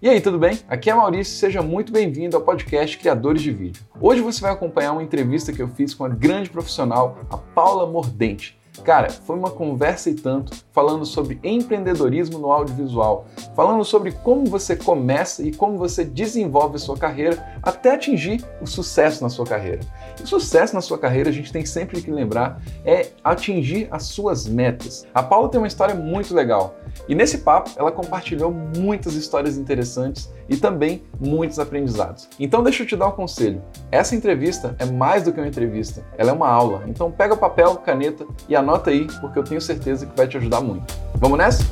E aí, tudo bem? Aqui é Maurício, seja muito bem-vindo ao podcast Criadores de Vídeo. Hoje você vai acompanhar uma entrevista que eu fiz com a grande profissional, a Paula Mordente. Cara, foi uma conversa e tanto falando sobre empreendedorismo no audiovisual, falando sobre como você começa e como você desenvolve a sua carreira até atingir o sucesso na sua carreira. E sucesso na sua carreira, a gente tem sempre que lembrar, é atingir as suas metas. A Paula tem uma história muito legal. E nesse papo, ela compartilhou muitas histórias interessantes e também muitos aprendizados. Então deixa eu te dar um conselho. Essa entrevista é mais do que uma entrevista, ela é uma aula. Então pega papel, caneta e anota aí, porque eu tenho certeza que vai te ajudar muito. Vamos nessa?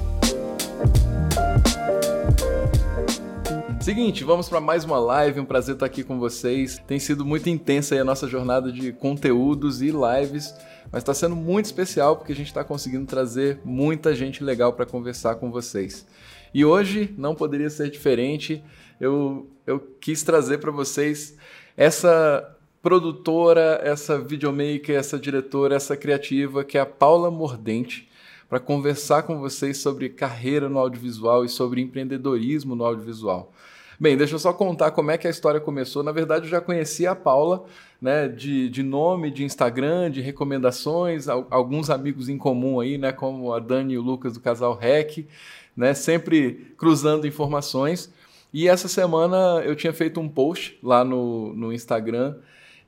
Seguinte, vamos para mais uma live. Um prazer estar aqui com vocês. Tem sido muito intensa a nossa jornada de conteúdos e lives, mas está sendo muito especial porque a gente está conseguindo trazer muita gente legal para conversar com vocês. E hoje não poderia ser diferente. Eu, eu quis trazer para vocês essa produtora, essa videomaker, essa diretora, essa criativa que é a Paula Mordente para conversar com vocês sobre carreira no audiovisual e sobre empreendedorismo no audiovisual. Bem, deixa eu só contar como é que a história começou. Na verdade, eu já conhecia a Paula, né, de, de nome, de Instagram, de recomendações, alguns amigos em comum aí, né, como a Dani e o Lucas do casal REC, né, sempre cruzando informações. E essa semana eu tinha feito um post lá no, no Instagram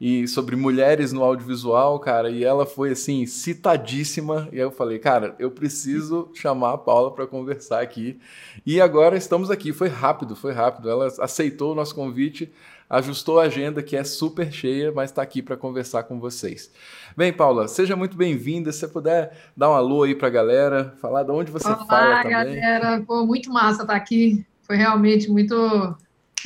e sobre mulheres no audiovisual, cara, e ela foi assim citadíssima. E aí eu falei, cara, eu preciso chamar a Paula para conversar aqui. E agora estamos aqui. Foi rápido, foi rápido. Ela aceitou o nosso convite, ajustou a agenda que é super cheia, mas está aqui para conversar com vocês. Bem, Paula, seja muito bem-vinda. Se você puder dar um alô aí para a galera, falar de onde você Olá, fala também. galera. Pô, muito massa estar tá aqui. Foi realmente muito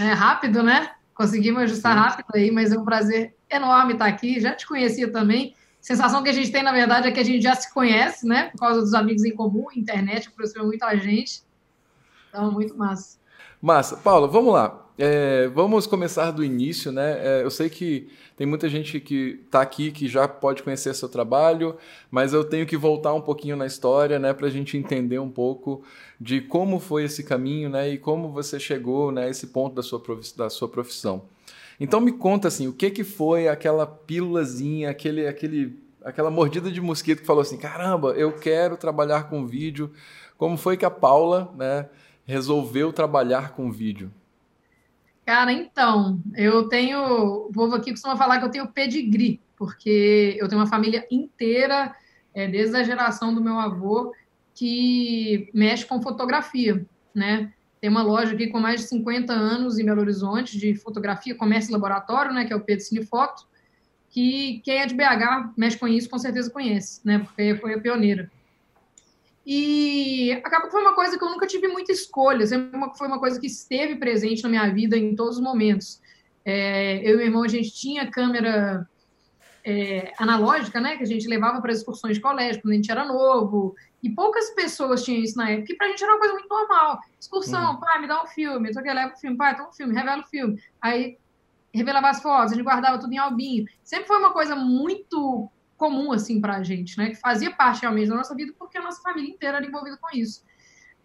é, rápido, né? Conseguimos ajustar Sim. rápido aí, mas é um prazer enorme estar aqui. Já te conhecia também. A sensação que a gente tem, na verdade, é que a gente já se conhece, né? Por causa dos amigos em comum, internet aproxima muito a gente. Então, muito massa. Massa. Paula, vamos lá. É, vamos começar do início, né? É, eu sei que tem muita gente que está aqui que já pode conhecer seu trabalho, mas eu tenho que voltar um pouquinho na história, né, para a gente entender um pouco de como foi esse caminho, né, e como você chegou, né, a esse ponto da sua, da sua profissão. Então me conta assim, o que que foi aquela pílulazinha, aquele, aquele, aquela mordida de mosquito que falou assim, caramba, eu quero trabalhar com vídeo. Como foi que a Paula, né, resolveu trabalhar com vídeo? Cara, então, eu tenho. O povo aqui costuma falar que eu tenho pedigree, porque eu tenho uma família inteira, é, desde a geração do meu avô, que mexe com fotografia, né? Tem uma loja aqui com mais de 50 anos em Belo Horizonte de fotografia, comércio e laboratório, né, que é o Pedro Cinefoto, que quem é de BH mexe com isso com certeza conhece, né, porque foi a pioneira. E acaba que foi uma coisa que eu nunca tive muita escolha, sempre foi uma coisa que esteve presente na minha vida em todos os momentos. É, eu e meu irmão, a gente tinha câmera é, analógica, né, que a gente levava para as excursões de colégio quando a gente era novo, e poucas pessoas tinham isso na época, que pra gente era uma coisa muito normal. Excursão, uhum. pai, me dá um filme, só que leva o filme, pai, toma um filme, revela o filme. Aí revelava as fotos, a gente guardava tudo em albinho. Sempre foi uma coisa muito comum, assim, pra gente, né? Que fazia parte realmente da nossa vida, porque a nossa família inteira era envolvida com isso.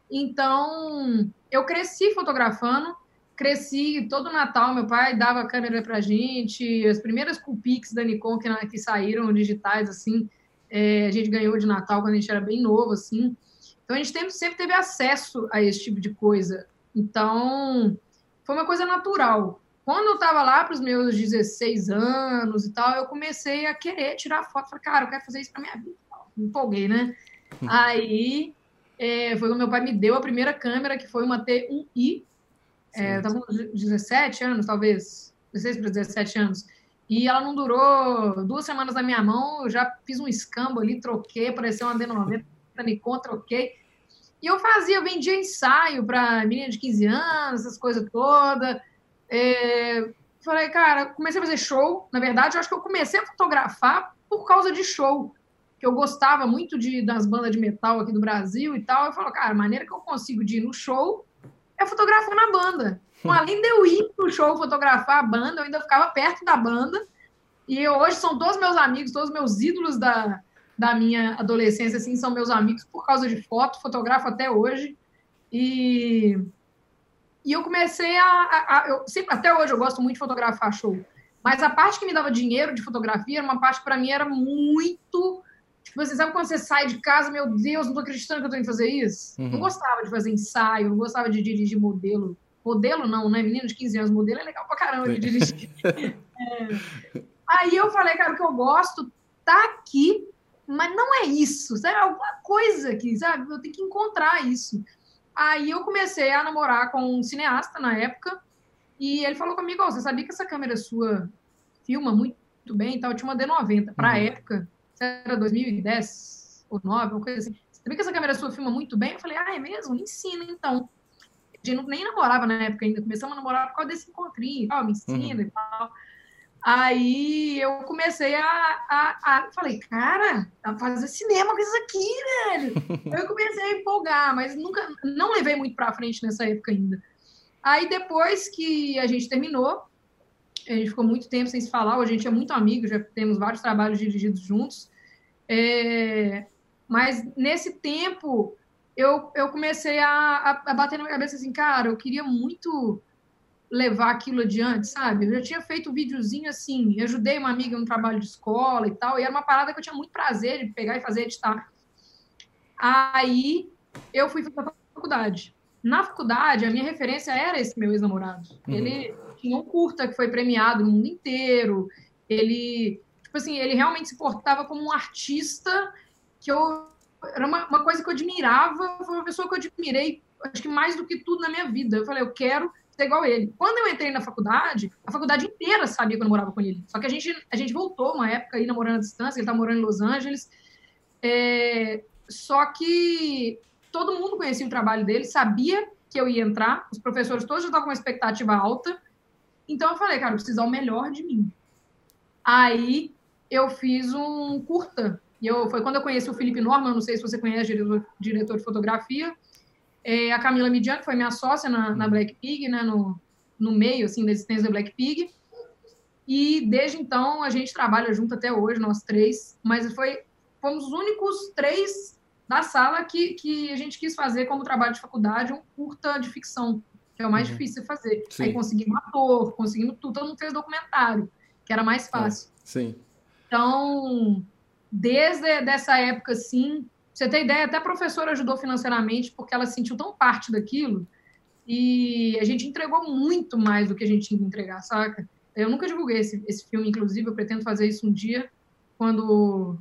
Então, eu cresci fotografando, cresci todo Natal, meu pai dava a câmera pra gente, as primeiras Coolpix da Nikon que, que saíram digitais, assim, é, a gente ganhou de Natal quando a gente era bem novo, assim. Então a gente sempre, sempre teve acesso a esse tipo de coisa. Então foi uma coisa natural. Quando eu estava lá para os meus 16 anos e tal, eu comecei a querer tirar foto. Falei, cara, eu quero fazer isso para minha vida. Me empolguei, né? Aí é, foi quando meu pai me deu a primeira câmera, que foi uma T1i. É, eu estava com 17 anos, talvez, 16 para 17 anos. E ela não durou duas semanas na minha mão, eu já fiz um escambo ali, troquei, apareceu uma D90 para Nikon, troquei. E eu fazia, eu vendia ensaio para menina de 15 anos, essas coisas todas. É, falei, cara, comecei a fazer show. Na verdade, eu acho que eu comecei a fotografar por causa de show. Que eu gostava muito de, das bandas de metal aqui do Brasil e tal. Eu falo, cara, a maneira que eu consigo de ir no show é fotografar na banda. Então, além de eu ir pro show fotografar a banda, eu ainda ficava perto da banda. E eu, hoje são todos meus amigos, todos meus ídolos da, da minha adolescência, assim, são meus amigos por causa de foto, fotografo até hoje. E, E eu comecei a. a, a eu sempre, até hoje eu gosto muito de fotografar show. Mas a parte que me dava dinheiro de fotografia era uma parte que para mim era muito. Tipo, você sabe quando você sai de casa, meu Deus, não tô acreditando que eu tô indo fazer isso? Uhum. Não gostava de fazer ensaio, não gostava de dirigir modelo. Modelo não, né? Menino de 15 anos, modelo é legal pra caramba de dirigir. é. Aí eu falei, cara, o que eu gosto tá aqui, mas não é isso, sabe? Alguma coisa aqui, sabe? Eu tenho que encontrar isso. Aí eu comecei a namorar com um cineasta na época, e ele falou comigo: oh, você sabia que essa câmera sua filma muito bem e tal? Eu te mandei 90. Para a uhum. época, era 2010 ou 9, uma coisa assim. Você sabia que essa câmera sua filma muito bem? Eu falei: ah, é mesmo? Me ensina então. Gente nem namorava na época ainda, começamos a namorar por causa desse encontrinho tal, me ensina uhum. e tal. Aí eu comecei a, a, a, Falei, cara, a fazer cinema com isso aqui, velho. eu comecei a empolgar, mas nunca. Não levei muito pra frente nessa época ainda. Aí depois que a gente terminou, a gente ficou muito tempo sem se falar, hoje a gente é muito amigo, já temos vários trabalhos dirigidos juntos. É, mas nesse tempo eu, eu comecei a, a, a, bater na minha cabeça assim, cara, eu queria muito levar aquilo adiante, sabe? Eu já tinha feito um videozinho assim, ajudei uma amiga no trabalho de escola e tal, e era uma parada que eu tinha muito prazer de pegar e fazer editar. Aí eu fui para a faculdade. Na faculdade, a minha referência era esse meu ex-namorado. Uhum. Ele tinha um curta que foi premiado no mundo inteiro. Ele, tipo assim, ele realmente se portava como um artista que eu era uma, uma coisa que eu admirava, foi uma pessoa que eu admirei, acho que mais do que tudo na minha vida. Eu falei, eu quero ser igual ele. Quando eu entrei na faculdade, a faculdade inteira sabia que eu morava com ele. Só que a gente, a gente voltou uma época aí namorando à distância, ele tá morando em Los Angeles. É, só que todo mundo conhecia o trabalho dele, sabia que eu ia entrar, os professores todos já estavam com uma expectativa alta. Então eu falei, cara, eu preciso o melhor de mim. Aí eu fiz um curta. E eu, foi quando eu conheci o Felipe Norman, não sei se você conhece, diretor, diretor de fotografia. É, a Camila Midian, que foi minha sócia na, na Black Pig, né, no, no meio assim, da existência da Black Pig. E desde então a gente trabalha junto até hoje, nós três. Mas foi, fomos os únicos três da sala que, que a gente quis fazer como trabalho de faculdade um curta de ficção, que é o mais uhum. difícil de fazer. Sim. Aí conseguimos ator, conseguimos tudo, todo mundo fez documentário, que era mais fácil. É. Sim. Então, desde dessa época, assim, você ter ideia, até a professora ajudou financeiramente, porque ela sentiu tão parte daquilo, e a gente entregou muito mais do que a gente tinha que entregar, saca? Eu nunca divulguei esse, esse filme, inclusive, eu pretendo fazer isso um dia, quando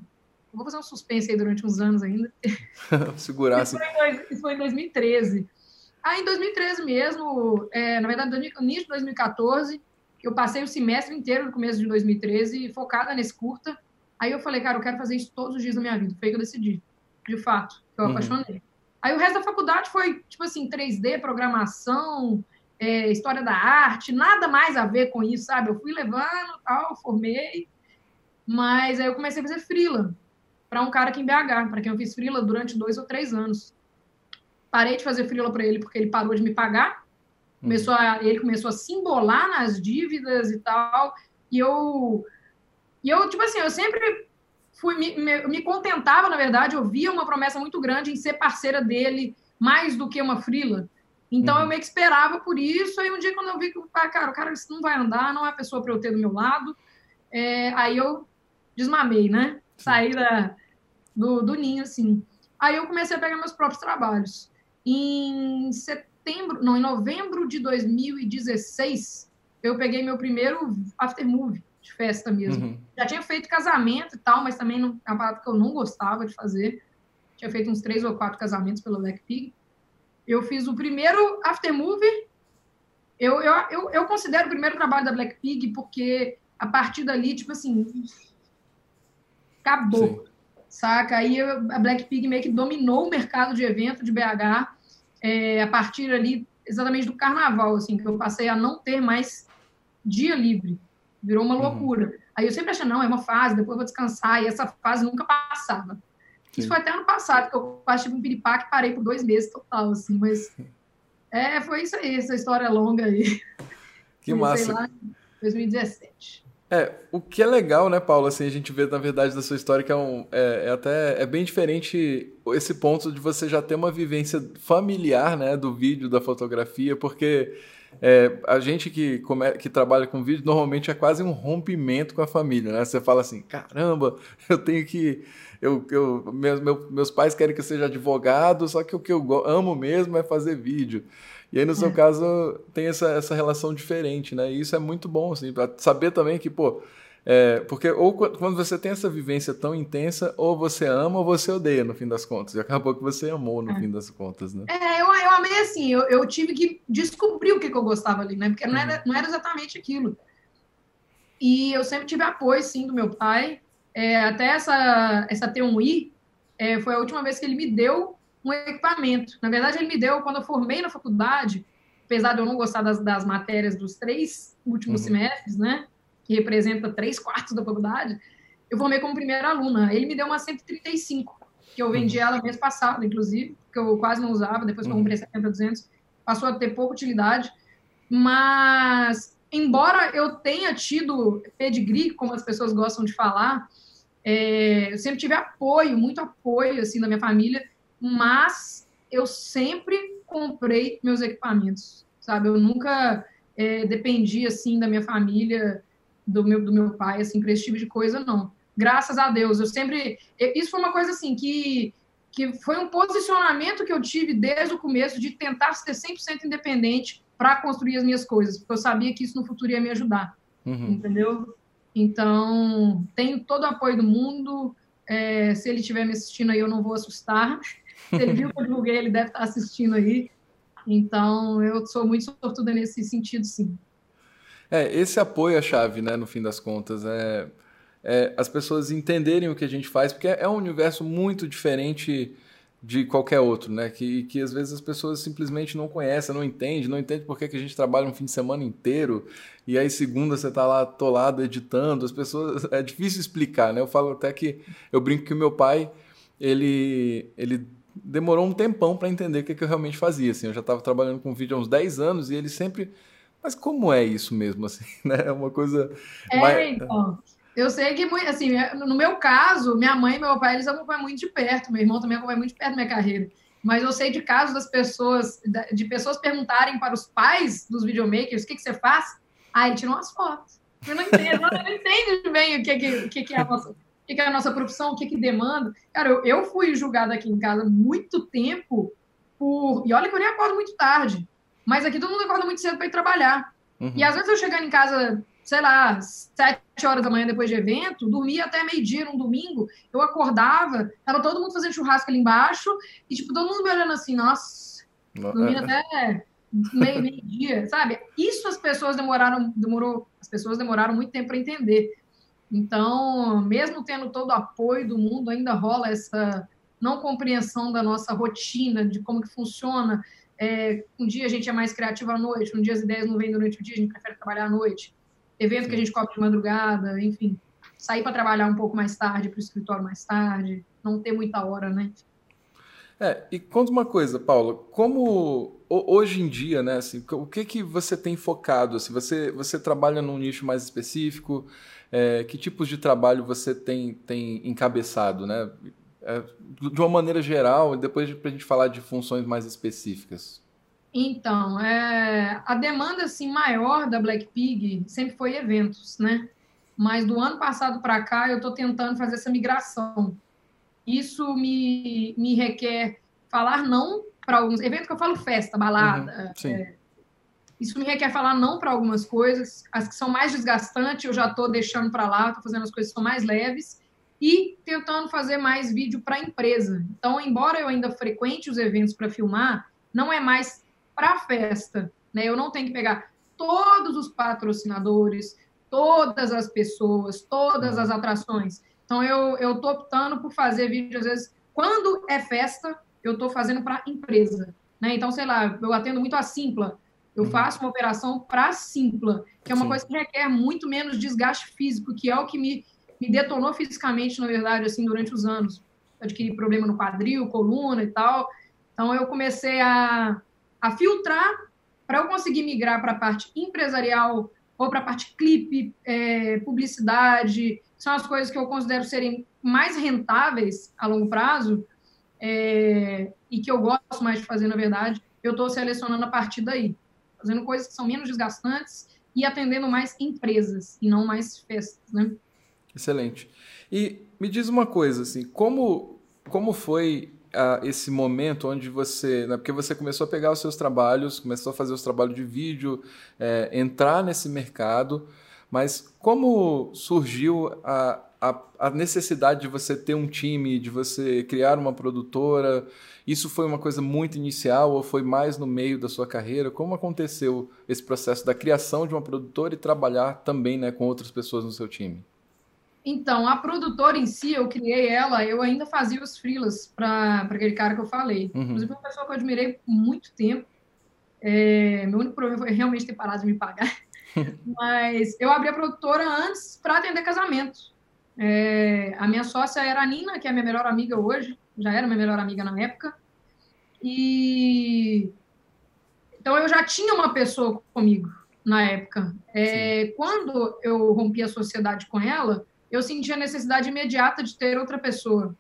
vou fazer um suspense aí durante uns anos ainda. Segurar. Isso foi, em, isso foi em 2013. Aí, em 2013 mesmo, é, na verdade, no início de 2014, eu passei o semestre inteiro, no começo de 2013, focada nesse curta. Aí eu falei, cara, eu quero fazer isso todos os dias da minha vida. Foi aí que eu decidi, de fato, que eu uhum. apaixonei. Aí o resto da faculdade foi, tipo assim, 3D, programação, é, história da arte, nada mais a ver com isso, sabe? Eu fui levando, tal, formei, mas aí eu comecei a fazer freela para um cara aqui em BH, para quem eu fiz frila durante dois ou três anos. Parei de fazer frila para ele porque ele parou de me pagar. Começou a, ele começou a se embolar nas dívidas e tal. E eu, e eu tipo assim, eu sempre fui me, me, me contentava, na verdade, eu via uma promessa muito grande em ser parceira dele mais do que uma frila. Então uhum. eu meio que esperava por isso. Aí um dia quando eu vi que, ah, cara, o cara isso não vai andar, não é a pessoa para eu ter do meu lado, é, aí eu desmamei, né? Saí da, do, do ninho, assim. Aí eu comecei a pegar meus próprios trabalhos. Em setembro, não, em novembro de 2016, eu peguei meu primeiro aftermovie de festa mesmo. Uhum. Já tinha feito casamento e tal, mas também não, é uma parada que eu não gostava de fazer. Tinha feito uns três ou quatro casamentos pela Black Pig. Eu fiz o primeiro aftermovie. Eu, eu, eu, eu considero o primeiro trabalho da Black Pig porque a partir dali, tipo assim, acabou. Sim. Saca? Aí a Black Pig meio que dominou o mercado de evento de BH é, a partir ali exatamente do carnaval, assim, que eu passei a não ter mais dia livre. Virou uma uhum. loucura. Uhum. Aí eu sempre achei, não, é uma fase, depois eu vou descansar, e essa fase nunca passava. Sim. Isso foi até ano passado, que eu quase tive um piripaque e parei por dois meses total, assim, mas é, foi isso aí, essa história longa aí. Que massa. Lá, 2017. É, o que é legal, né, Paulo, assim, a gente vê, na verdade, da sua história que é, um, é, é, até, é bem diferente esse ponto de você já ter uma vivência familiar, né, do vídeo, da fotografia, porque é, a gente que, come, que trabalha com vídeo, normalmente é quase um rompimento com a família, né, você fala assim, caramba, eu tenho que... Eu, eu, meus, meus pais querem que eu seja advogado, só que o que eu amo mesmo é fazer vídeo. E aí, no seu é. caso, tem essa, essa relação diferente, né? E isso é muito bom, assim, para saber também que, pô, é, porque ou quando você tem essa vivência tão intensa, ou você ama ou você odeia, no fim das contas. E acabou que você amou, no é. fim das contas, né? É, eu, eu amei assim, eu, eu tive que descobrir o que, que eu gostava ali, né? Porque não era, uhum. não era exatamente aquilo. E eu sempre tive apoio, sim, do meu pai. É, até essa, essa T1i é, foi a última vez que ele me deu um equipamento. Na verdade, ele me deu quando eu formei na faculdade, apesar de eu não gostar das, das matérias dos três últimos uhum. semestres, né? Que representa três quartos da faculdade, eu formei como primeira aluna. Ele me deu uma 135, que eu vendi uhum. ela mês passado, inclusive, que eu quase não usava, depois que eu comprei 70, 200, passou a ter pouca utilidade. Mas, embora eu tenha tido pedigree, como as pessoas gostam de falar, é, eu sempre tive apoio, muito apoio, assim, da minha família, mas eu sempre comprei meus equipamentos, sabe? Eu nunca é, dependi, assim, da minha família, do meu, do meu pai, assim, para esse tipo de coisa, não. Graças a Deus, eu sempre... Isso foi uma coisa, assim, que, que foi um posicionamento que eu tive desde o começo de tentar ser 100% independente para construir as minhas coisas, porque eu sabia que isso no futuro ia me ajudar, uhum. entendeu? Então, tenho todo o apoio do mundo, é, se ele estiver me assistindo aí, eu não vou assustar, se ele viu que eu divulguei, ele deve estar assistindo aí. Então, eu sou muito sortuda nesse sentido, sim. É, esse apoio é a chave, né, no fim das contas. É, é, as pessoas entenderem o que a gente faz, porque é um universo muito diferente de qualquer outro, né? Que, que às vezes as pessoas simplesmente não conhecem, não entendem, não entendem por que, que a gente trabalha um fim de semana inteiro e aí segunda você está lá atolado editando. As pessoas. É difícil explicar, né? Eu falo até que. Eu brinco que o meu pai, ele, ele demorou um tempão para entender o que, que, eu realmente fazia. Assim, eu já estava trabalhando com vídeo há uns 10 anos e ele sempre. Mas como é isso mesmo? Assim, né? É uma coisa. É, mais... então. Eu sei que, assim, no meu caso, minha mãe e meu pai, eles acompanham muito de perto. Meu irmão também acompanha muito de perto da minha carreira. Mas eu sei de casos das pessoas, de pessoas perguntarem para os pais dos videomakers o que, que você faz. Ele tirou umas fotos. Eu não entendo, eu não entendo bem o que, que, que, que é a nossa o que é a nossa profissão, o que, que demanda. Cara, eu, eu fui julgada aqui em casa muito tempo por. E olha que eu nem acordo muito tarde. Mas aqui todo mundo acorda muito cedo para ir trabalhar. Uhum. E às vezes eu chegando em casa, sei lá, sete horas da manhã depois de evento, dormia até meio-dia num domingo, eu acordava, tava todo mundo fazendo churrasco ali embaixo, e tipo, todo mundo me olhando assim, nossa, dormia é. até meio-dia, sabe? Isso as pessoas demoraram, demorou, as pessoas demoraram muito tempo para entender. Então, mesmo tendo todo o apoio do mundo, ainda rola essa não compreensão da nossa rotina, de como que funciona. É, um dia a gente é mais criativo à noite, um dia as ideias não vêm durante o dia, a gente prefere trabalhar à noite. Evento que a gente cobre de madrugada, enfim. Sair para trabalhar um pouco mais tarde, para o escritório mais tarde, não ter muita hora, né? É, e conta uma coisa, Paula, como hoje em dia, né, assim, o que que você tem focado? Assim, você, você trabalha num nicho mais específico? É, que tipos de trabalho você tem, tem encabeçado, né? É, de uma maneira geral, e depois para a gente falar de funções mais específicas. Então, é, a demanda assim, maior da Black Pig sempre foi eventos, né? Mas do ano passado para cá eu estou tentando fazer essa migração. Isso me, me requer falar não para alguns eventos que eu falo festa, balada, uhum, é, isso me requer falar não para algumas coisas, as que são mais desgastantes eu já estou deixando para lá, estou fazendo as coisas que são mais leves e tentando fazer mais vídeo para a empresa. Então, embora eu ainda frequente os eventos para filmar, não é mais para festa, né? Eu não tenho que pegar todos os patrocinadores, todas as pessoas, todas as atrações. Então, eu eu tô optando por fazer vídeo às vezes quando é festa, eu estou fazendo para empresa, né? Então, sei lá, eu atendo muito a Simpla eu uhum. faço uma operação para Simpla, que é uma Sim. coisa que requer muito menos desgaste físico, que é o que me, me detonou fisicamente, na verdade, assim, durante os anos. Adquiri problema no quadril, coluna e tal. Então, eu comecei a, a filtrar para eu conseguir migrar para a parte empresarial ou para a parte clipe, é, publicidade, são as coisas que eu considero serem mais rentáveis a longo prazo é, e que eu gosto mais de fazer, na verdade, eu estou selecionando a partir daí, fazendo coisas que são menos desgastantes e atendendo mais empresas e não mais festas, né? Excelente. E me diz uma coisa, assim, como, como foi uh, esse momento onde você, né, porque você começou a pegar os seus trabalhos, começou a fazer os trabalhos de vídeo, é, entrar nesse mercado, mas como surgiu a, a, a, necessidade de você ter um time, de você criar uma produtora? Isso foi uma coisa muito inicial ou foi mais no meio da sua carreira? Como aconteceu esse processo da criação de uma produtora e trabalhar também né, com outras pessoas no seu time? Então, a produtora em si, eu criei ela, eu ainda fazia os freelas para aquele cara que eu falei. Uhum. Inclusive, uma pessoa que eu admirei por muito tempo. É, meu único problema foi realmente ter parado de me pagar. Mas eu abri a produtora antes para atender casamento. É, a minha sócia era a Nina, que é a minha melhor amiga hoje, já era minha melhor amiga na época. E então eu já tinha uma pessoa comigo na época. É, quando eu rompi a sociedade com ela, eu senti a necessidade imediata de ter outra pessoa.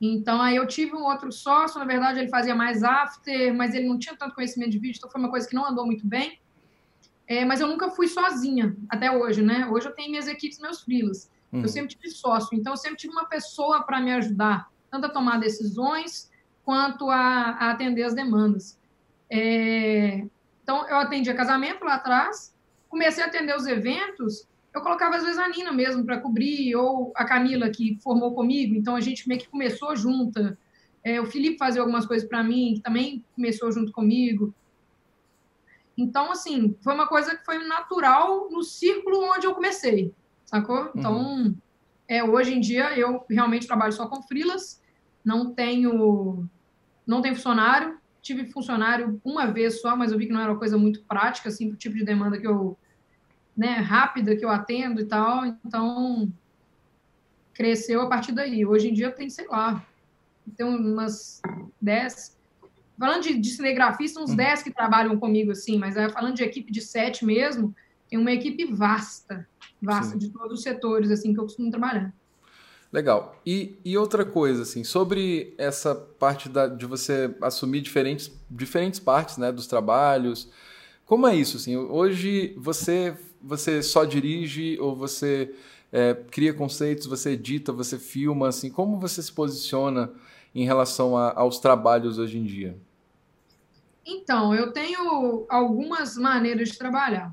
Então, aí eu tive um outro sócio, na verdade, ele fazia mais after, mas ele não tinha tanto conhecimento de vídeo, então foi uma coisa que não andou muito bem. É, mas eu nunca fui sozinha, até hoje, né? Hoje eu tenho minhas equipes, meus freelas. Uhum. Eu sempre tive sócio, então eu sempre tive uma pessoa para me ajudar, tanto a tomar decisões, quanto a, a atender as demandas. É, então, eu atendia casamento lá atrás, comecei a atender os eventos, eu colocava às vezes a Nina mesmo para cobrir, ou a Camila, que formou comigo, então a gente meio que começou junta. É, o Felipe fazia algumas coisas para mim, que também começou junto comigo. Então, assim, foi uma coisa que foi natural no círculo onde eu comecei, sacou? Então, uhum. é, hoje em dia eu realmente trabalho só com frilas, não tenho, não tenho funcionário, tive funcionário uma vez só, mas eu vi que não era uma coisa muito prática, assim, pro tipo de demanda que eu, né, rápida que eu atendo e tal, então cresceu a partir daí. Hoje em dia tem, sei lá, tem umas 10. Falando de, de cinegrafista, uns 10 uhum. que trabalham comigo, assim, mas é, falando de equipe de 7 mesmo, tem uma equipe vasta, vasta Sim. de todos os setores, assim, que eu costumo trabalhar. Legal. E, e outra coisa, assim, sobre essa parte da, de você assumir diferentes, diferentes partes né, dos trabalhos, como é isso? Assim, hoje você você só dirige ou você é, cria conceitos, você edita, você filma, assim, como você se posiciona em relação a, aos trabalhos hoje em dia? Então, eu tenho algumas maneiras de trabalhar.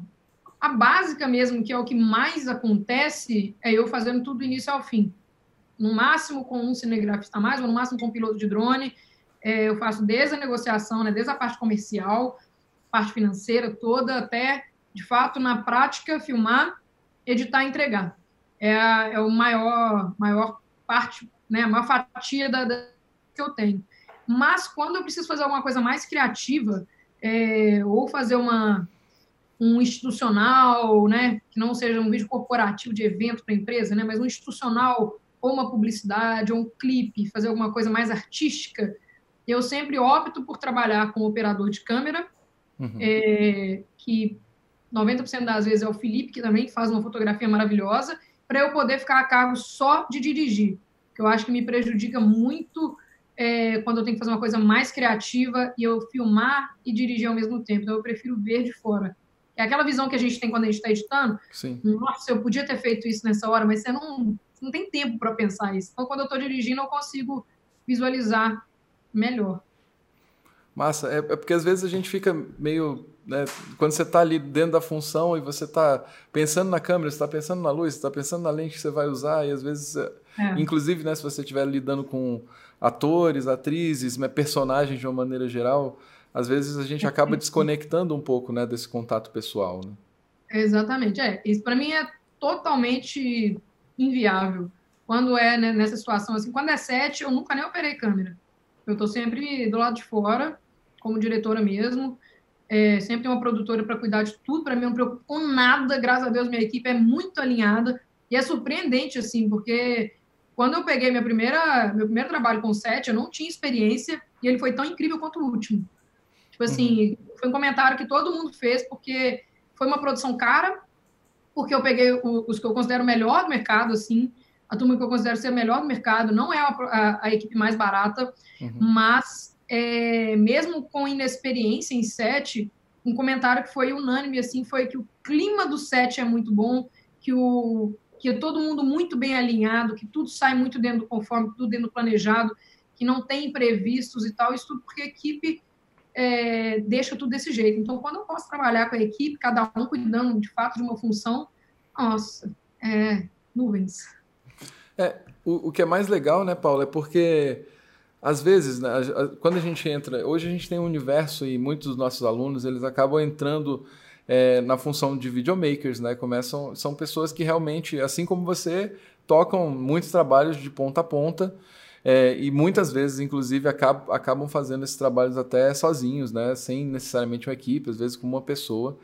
A básica mesmo, que é o que mais acontece, é eu fazendo tudo do início ao fim. No máximo com um cinegrafista a mais, ou no máximo com um piloto de drone. É, eu faço desde a negociação, né, desde a parte comercial, parte financeira toda, até de fato, na prática, filmar, editar e entregar. É, a, é o maior, maior parte, né, a maior fatia da, da, que eu tenho. Mas quando eu preciso fazer alguma coisa mais criativa, é, ou fazer uma, um institucional, né, que não seja um vídeo corporativo de evento para empresa, né, mas um institucional, ou uma publicidade, ou um clipe, fazer alguma coisa mais artística, eu sempre opto por trabalhar com operador de câmera, uhum. é, que 90% das vezes é o Felipe, que também faz uma fotografia maravilhosa, para eu poder ficar a cargo só de dirigir, que eu acho que me prejudica muito é, quando eu tenho que fazer uma coisa mais criativa e eu filmar e dirigir ao mesmo tempo. Então, eu prefiro ver de fora. É aquela visão que a gente tem quando a gente está editando. Sim. Nossa, eu podia ter feito isso nessa hora, mas você não, você não tem tempo para pensar isso. Então, quando eu estou dirigindo, eu consigo visualizar melhor. Massa, é, é porque às vezes a gente fica meio né, quando você está ali dentro da função e você está pensando na câmera, você está pensando na luz, você está pensando na lente que você vai usar, e às vezes, é. inclusive, né, se você estiver lidando com atores, atrizes, né, personagens de uma maneira geral, às vezes a gente acaba desconectando um pouco né, desse contato pessoal. Né? Exatamente, é. Isso para mim é totalmente inviável. Quando é né, nessa situação assim, quando é sete, eu nunca nem operei câmera. Eu estou sempre do lado de fora, como diretora mesmo. É, sempre tem uma produtora para cuidar de tudo, para mim não preocupo com nada, graças a Deus minha equipe é muito alinhada e é surpreendente assim, porque quando eu peguei minha primeira, meu primeiro trabalho com o set, eu não tinha experiência e ele foi tão incrível quanto o último. Tipo assim, uhum. foi um comentário que todo mundo fez porque foi uma produção cara, porque eu peguei os que eu considero melhor do mercado, assim, a turma que eu considero ser melhor do mercado, não é a, a, a equipe mais barata, uhum. mas é, mesmo com inexperiência em set, um comentário que foi unânime assim foi que o clima do set é muito bom, que o que é todo mundo muito bem alinhado, que tudo sai muito dentro do conforme, tudo dentro do planejado, que não tem imprevistos e tal, isso tudo porque a equipe é, deixa tudo desse jeito. Então, quando eu posso trabalhar com a equipe, cada um cuidando de fato de uma função, nossa, é, nuvens. É, o, o que é mais legal, né, Paulo, é porque às vezes, né, quando a gente entra, hoje a gente tem um universo e muitos dos nossos alunos eles acabam entrando é, na função de videomakers, né? Começam, são pessoas que realmente, assim como você, tocam muitos trabalhos de ponta a ponta é, e muitas vezes, inclusive, acabam, acabam fazendo esses trabalhos até sozinhos, né? Sem necessariamente uma equipe, às vezes com uma pessoa.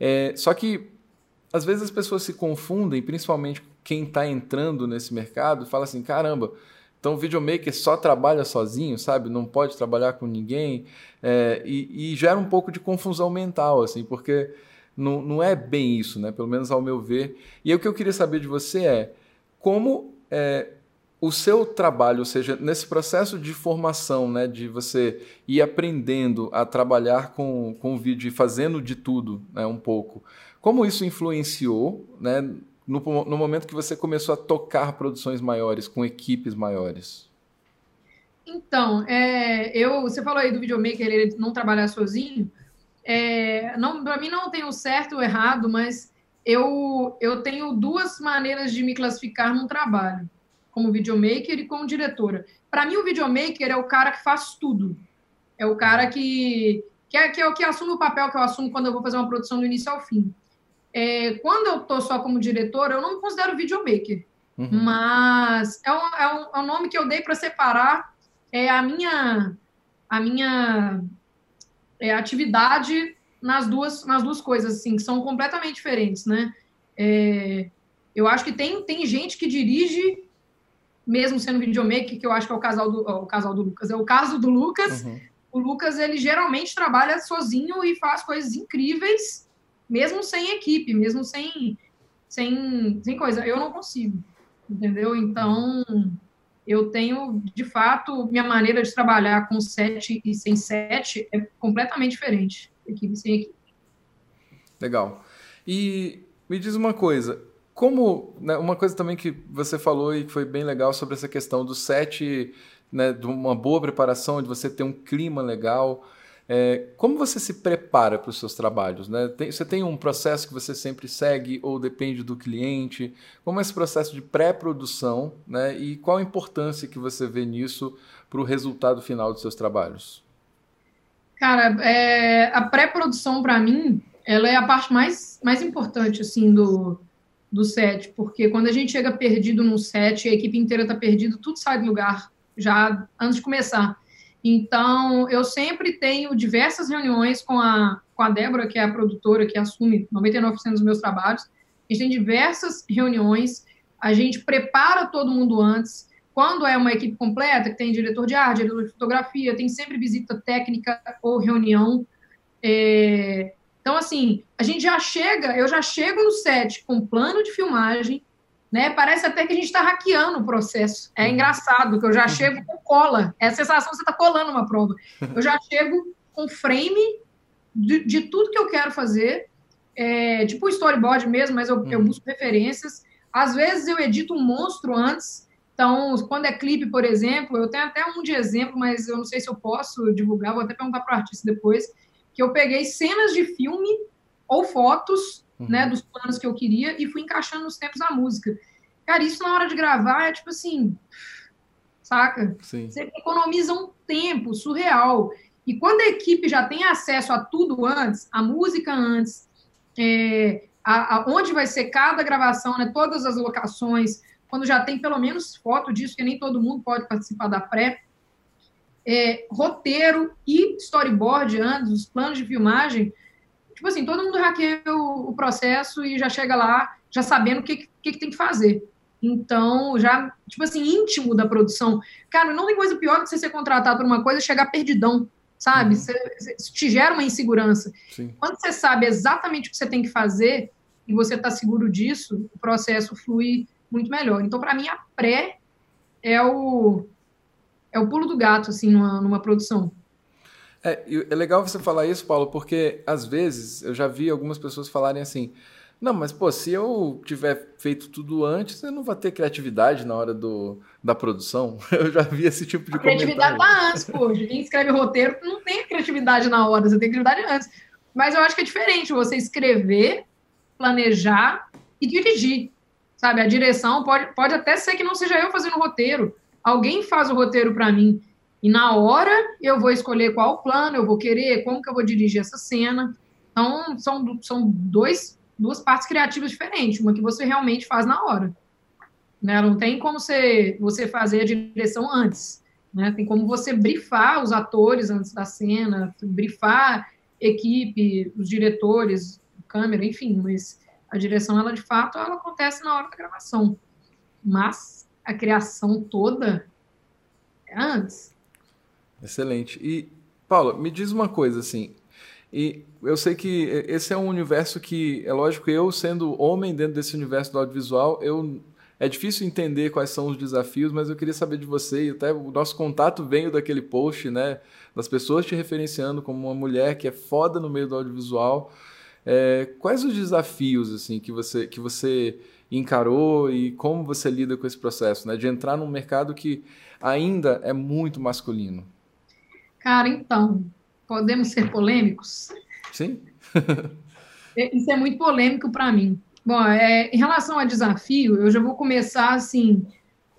É, só que às vezes as pessoas se confundem, principalmente quem está entrando nesse mercado, fala assim, caramba, então o videomaker só trabalha sozinho, sabe? Não pode trabalhar com ninguém. É, e, e, gera um pouco de confusão mental, assim, porque não, não é bem isso, né? Pelo menos ao meu ver. E aí, o que eu queria saber de você é como é, o seu trabalho, ou seja, nesse processo de formação, né, de você ir aprendendo a trabalhar com, com o vídeo e fazendo de tudo né, um pouco, como isso influenciou né, no, no momento que você começou a tocar produções maiores, com equipes maiores? Então, é, eu, você falou aí do videomaker ele não trabalhar sozinho. É, não, para mim não tem o certo ou errado, mas eu, eu tenho duas maneiras de me classificar num trabalho, como videomaker e como diretora. Para mim, o videomaker é o cara que faz tudo. É o cara que, que, é, que é o que assume o papel que eu assumo quando eu vou fazer uma produção do início ao fim. É, quando eu estou só como diretor, eu não considero videomaker. Uhum. Mas é um, é, um, é um nome que eu dei para separar é, a minha, a minha é, atividade nas duas, nas duas coisas, assim, que são completamente diferentes, né? É, eu acho que tem, tem gente que dirige, mesmo sendo videomaker, que eu acho que é o casal do, o casal do Lucas, é o caso do Lucas. Uhum. O Lucas, ele geralmente trabalha sozinho e faz coisas incríveis, mesmo sem equipe, mesmo sem, sem, sem coisa. Eu não consigo, entendeu? Então, eu tenho, de fato, minha maneira de trabalhar com sete e sem sete é completamente diferente, equipe sem equipe. Legal. E me diz uma coisa, como né, uma coisa também que você falou e que foi bem legal sobre essa questão do set, né, de uma boa preparação, de você ter um clima legal. É, como você se prepara para os seus trabalhos? Né? Tem, você tem um processo que você sempre segue ou depende do cliente? Como é esse processo de pré-produção né? e qual a importância que você vê nisso para o resultado final dos seus trabalhos? Cara, é, a pré-produção para mim, ela é a parte mais, mais importante assim do, do set, porque quando a gente chega perdido num set, a equipe inteira está perdida, tudo sai do lugar já antes de começar. Então, eu sempre tenho diversas reuniões com a, com a Débora, que é a produtora que assume 99% dos meus trabalhos. A gente tem diversas reuniões, a gente prepara todo mundo antes. Quando é uma equipe completa, que tem diretor de arte, diretor de fotografia, tem sempre visita técnica ou reunião. É... Então, assim, a gente já chega, eu já chego no set com plano de filmagem, né? Parece até que a gente está hackeando o processo. É uhum. engraçado que eu já uhum. chego com cola. É a sensação que você está colando uma prova. Eu já chego com frame de, de tudo que eu quero fazer, é, tipo storyboard mesmo, mas eu, eu uhum. busco referências. Às vezes eu edito um monstro antes. Então, quando é clipe, por exemplo, eu tenho até um de exemplo, mas eu não sei se eu posso divulgar, vou até perguntar para o artista depois, que eu peguei cenas de filme ou fotos uhum. né, dos planos que eu queria e fui encaixando nos tempos da música. Cara, isso na hora de gravar é tipo assim, saca? Sim. Você economiza um tempo surreal. E quando a equipe já tem acesso a tudo antes, a música antes, é, a, a, onde vai ser cada gravação, né, todas as locações, quando já tem pelo menos foto disso, que nem todo mundo pode participar da pré, é, roteiro e storyboard antes, os planos de filmagem, tipo assim, todo mundo hackeia o, o processo e já chega lá já sabendo o que, que, que tem que fazer. Então, já, tipo assim, íntimo da produção. Cara, não tem coisa pior do que você ser contratado por uma coisa e chegar perdidão, sabe? Uhum. Você, você, te gera uma insegurança. Sim. Quando você sabe exatamente o que você tem que fazer, e você está seguro disso, o processo flui muito melhor. Então, para mim, a pré é o, é o pulo do gato, assim, numa, numa produção. É, é legal você falar isso, Paulo, porque às vezes eu já vi algumas pessoas falarem assim: não, mas pô, se eu tiver feito tudo antes, eu não vou ter criatividade na hora do, da produção. Eu já vi esse tipo de a criatividade tá antes, pô. Quem escreve roteiro não tem criatividade na hora, você tem criatividade antes. Mas eu acho que é diferente você escrever, planejar e dirigir. Sabe, a direção pode, pode até ser que não seja eu fazendo o roteiro. Alguém faz o roteiro para mim. E na hora eu vou escolher qual plano eu vou querer, como que eu vou dirigir essa cena. Então, são, são dois duas partes criativas diferentes, uma que você realmente faz na hora. Né? Não tem como você, você fazer a direção antes. Né? Tem como você brifar os atores antes da cena, brifar equipe, os diretores, câmera, enfim, mas a direção, ela de fato, ela acontece na hora da gravação. Mas a criação toda é antes. Excelente. E, Paula, me diz uma coisa assim, e eu sei que esse é um universo que, é lógico, eu sendo homem dentro desse universo do audiovisual, eu é difícil entender quais são os desafios, mas eu queria saber de você, e até o nosso contato veio daquele post, né, das pessoas te referenciando como uma mulher que é foda no meio do audiovisual. É, quais os desafios assim que você que você encarou e como você lida com esse processo, né, de entrar num mercado que ainda é muito masculino? Cara, então, Podemos ser polêmicos? Sim. É, isso é muito polêmico para mim. Bom, é, em relação a desafio, eu já vou começar assim,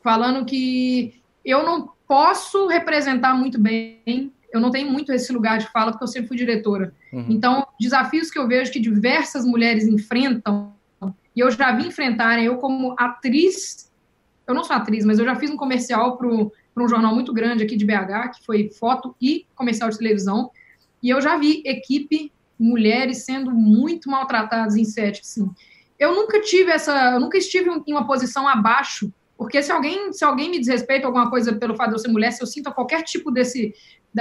falando que eu não posso representar muito bem, eu não tenho muito esse lugar de fala, porque eu sempre fui diretora. Uhum. Então, desafios que eu vejo que diversas mulheres enfrentam, e eu já vi enfrentarem, eu como atriz, eu não sou atriz, mas eu já fiz um comercial para um jornal muito grande aqui de BH, que foi foto e comercial de televisão, e eu já vi equipe, mulheres sendo muito maltratadas em set, assim. Eu nunca tive essa, eu nunca estive em uma posição abaixo, porque se alguém, se alguém me desrespeita alguma coisa pelo fato de eu ser mulher, se eu sinto qualquer tipo desse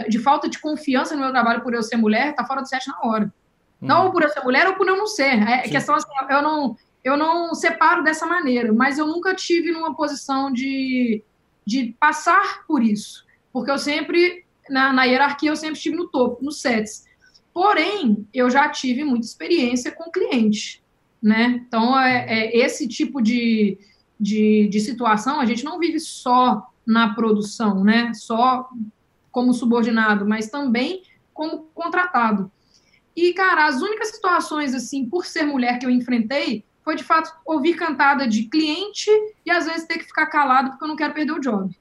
de falta de confiança no meu trabalho por eu ser mulher, tá fora do set na hora. Hum. Não por eu ser mulher ou por eu não ser. É Sim. questão assim, eu não eu não separo dessa maneira, mas eu nunca tive numa posição de, de passar por isso, porque eu sempre na, na hierarquia eu sempre estive no topo, nos sets. Porém, eu já tive muita experiência com cliente, né? Então, é, é, esse tipo de, de, de situação a gente não vive só na produção, né? Só como subordinado, mas também como contratado. E, cara, as únicas situações, assim, por ser mulher que eu enfrentei, foi de fato ouvir cantada de cliente e às vezes ter que ficar calado porque eu não quero perder o job.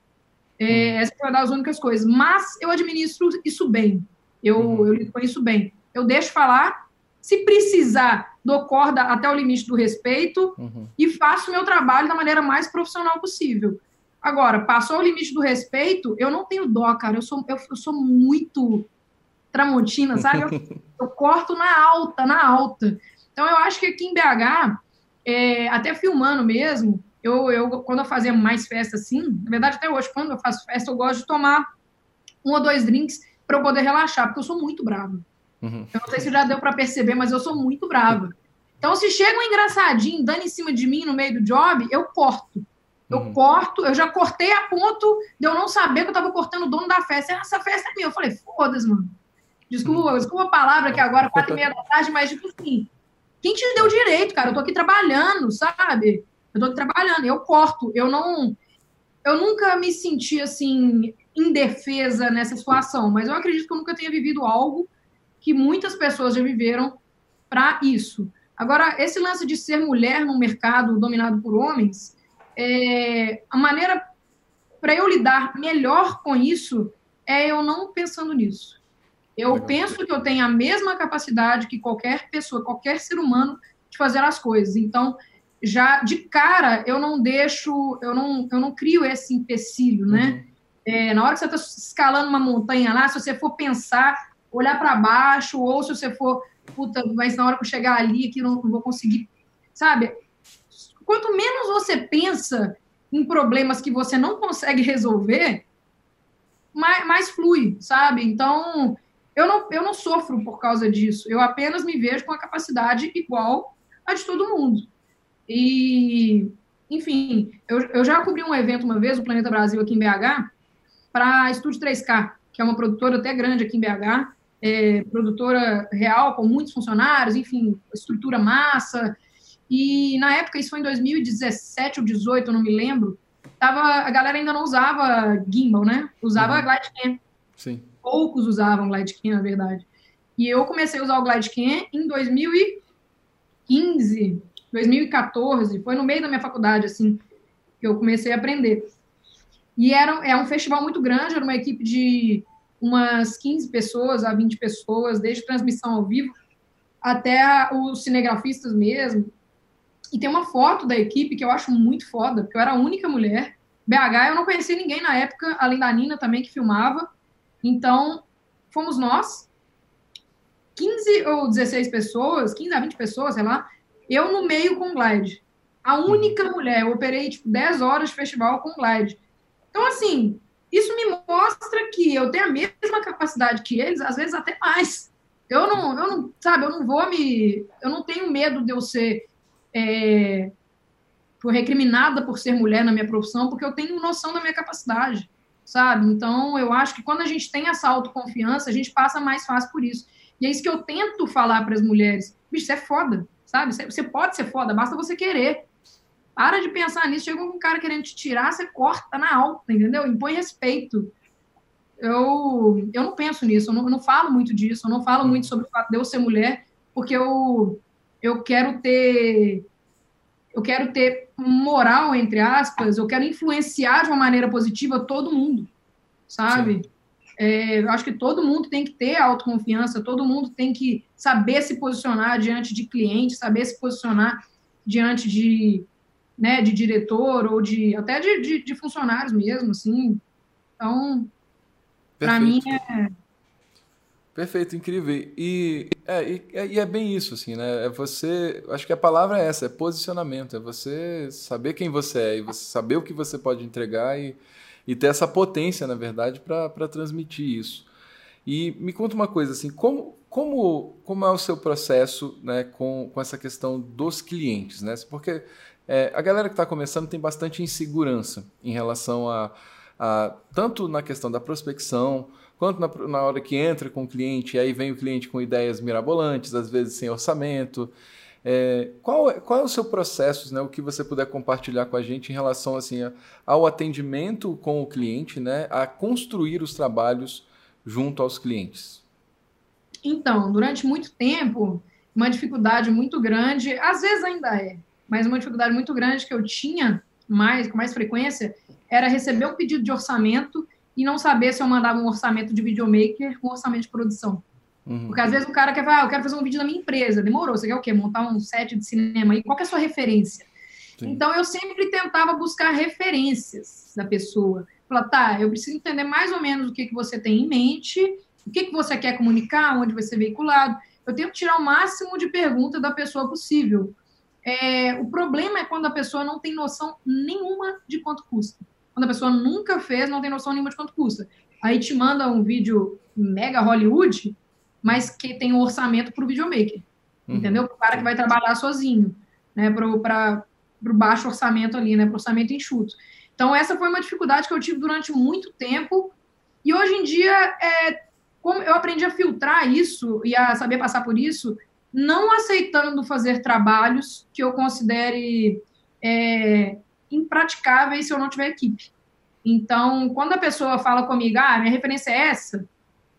É, uhum. essa foi uma das únicas coisas. Mas eu administro isso bem. Eu, uhum. eu lido com isso bem. Eu deixo falar. Se precisar, dou corda até o limite do respeito uhum. e faço o meu trabalho da maneira mais profissional possível. Agora, passou o limite do respeito, eu não tenho dó, cara. Eu sou, eu, eu sou muito tramontina, sabe? Eu, eu, corto na alta, na alta. Então, eu acho que aqui em BH, é, até filmando mesmo, eu, eu, quando eu fazia mais festa assim, na verdade até hoje, quando eu faço festa, eu gosto de tomar um ou dois drinks para eu poder relaxar, porque eu sou muito brava. Uhum. Eu não sei se já deu para perceber, mas eu sou muito brava. Então, se chega um engraçadinho dando em cima de mim no meio do job, eu corto. Eu uhum. corto, eu já cortei a ponto de eu não saber que eu tava cortando o dono da festa. Essa festa é minha. Eu falei, foda-se, mano. Desculpa, uhum. desculpa a palavra que agora, quatro e meia da tarde, mas tipo assim, quem te deu direito, cara? Eu tô aqui trabalhando, sabe? eu estou trabalhando, eu corto, eu não. Eu nunca me senti assim, indefesa nessa situação, mas eu acredito que eu nunca tenha vivido algo que muitas pessoas já viveram para isso. Agora, esse lance de ser mulher num mercado dominado por homens, é, a maneira para eu lidar melhor com isso é eu não pensando nisso. Eu penso que eu tenho a mesma capacidade que qualquer pessoa, qualquer ser humano de fazer as coisas. Então, já de cara eu não deixo, eu não, eu não crio esse empecilho, né? Uhum. É, na hora que você está escalando uma montanha lá, se você for pensar, olhar para baixo, ou se você for, puta, mas na hora que eu chegar ali, aqui não, não vou conseguir, sabe? Quanto menos você pensa em problemas que você não consegue resolver, mais, mais flui, sabe? Então, eu não, eu não sofro por causa disso. Eu apenas me vejo com a capacidade igual a de todo mundo. E, enfim, eu, eu já cobri um evento uma vez, o Planeta Brasil, aqui em BH, para Estúdio 3K, que é uma produtora até grande aqui em BH, é, produtora real, com muitos funcionários, enfim, estrutura massa. E na época, isso foi em 2017 ou 2018, eu não me lembro, tava, a galera ainda não usava gimbal, né? Usava uhum. Glidecam. Sim. Poucos usavam Glidecam, na verdade. E eu comecei a usar o Glidecam em 2015, 2014, foi no meio da minha faculdade, assim, que eu comecei a aprender. E era, é um festival muito grande, era uma equipe de umas 15 pessoas a 20 pessoas, desde transmissão ao vivo até os cinegrafistas mesmo. E tem uma foto da equipe que eu acho muito foda, porque eu era a única mulher. BH, eu não conhecia ninguém na época, além da Nina também, que filmava. Então, fomos nós, 15 ou 16 pessoas, 15 a 20 pessoas, sei lá, eu no meio com glide. A única mulher, eu operei tipo 10 horas de festival com glide. Então, assim, isso me mostra que eu tenho a mesma capacidade que eles, às vezes até mais. Eu não, eu não, sabe, eu não vou me. Eu não tenho medo de eu ser é, recriminada por ser mulher na minha profissão, porque eu tenho noção da minha capacidade, sabe? Então, eu acho que quando a gente tem essa autoconfiança, a gente passa mais fácil por isso. E é isso que eu tento falar para as mulheres. Bicho, você é foda, sabe? Você pode ser foda, basta você querer. Para de pensar nisso. Chega um cara querendo te tirar, você corta na alta, entendeu? Impõe respeito. Eu, eu não penso nisso, eu não, eu não falo muito disso, eu não falo muito sobre o fato de eu ser mulher, porque eu, eu quero ter eu quero ter moral, entre aspas, eu quero influenciar de uma maneira positiva todo mundo, sabe? É, eu acho que todo mundo tem que ter autoconfiança, todo mundo tem que saber se posicionar diante de clientes, saber se posicionar diante de, né, de diretor ou de até de, de, de funcionários mesmo, assim. Então, para mim é Perfeito, incrível. E é, e, é, e é bem isso, assim, né? É você. Acho que a palavra é essa, é posicionamento. É você saber quem você é e você saber o que você pode entregar e, e ter essa potência, na verdade, para transmitir isso. E me conta uma coisa, assim, como, como, como é o seu processo né, com, com essa questão dos clientes, né? Porque é, a galera que está começando tem bastante insegurança em relação a, a tanto na questão da prospecção quanto na, na hora que entra com o cliente, aí vem o cliente com ideias mirabolantes, às vezes sem orçamento. É, qual, é, qual é o seu processo, né, o que você puder compartilhar com a gente em relação assim, ao atendimento com o cliente, né, a construir os trabalhos junto aos clientes? Então, durante muito tempo, uma dificuldade muito grande, às vezes ainda é, mas uma dificuldade muito grande que eu tinha mais, com mais frequência era receber um pedido de orçamento e não saber se eu mandava um orçamento de videomaker com um orçamento de produção. Uhum. Porque às vezes o cara quer falar, ah, eu quero fazer um vídeo na minha empresa. Demorou, você quer o quê? Montar um set de cinema e qual é a sua referência? Sim. Então eu sempre tentava buscar referências da pessoa. Falar, tá, eu preciso entender mais ou menos o que, que você tem em mente, o que, que você quer comunicar, onde vai ser veiculado. Eu tento tirar o máximo de pergunta da pessoa possível. É, o problema é quando a pessoa não tem noção nenhuma de quanto custa. Quando a pessoa nunca fez, não tem noção nenhuma de quanto custa. Aí te manda um vídeo mega Hollywood, mas que tem um orçamento para o videomaker. Uhum. Entendeu? Para o cara que vai trabalhar sozinho, né? Para o baixo orçamento ali, né? Para orçamento enxuto. Então, essa foi uma dificuldade que eu tive durante muito tempo. E hoje em dia, é, como eu aprendi a filtrar isso e a saber passar por isso, não aceitando fazer trabalhos que eu considere é, impraticáveis se eu não tiver equipe. Então, quando a pessoa fala comigo, ah, minha referência é essa,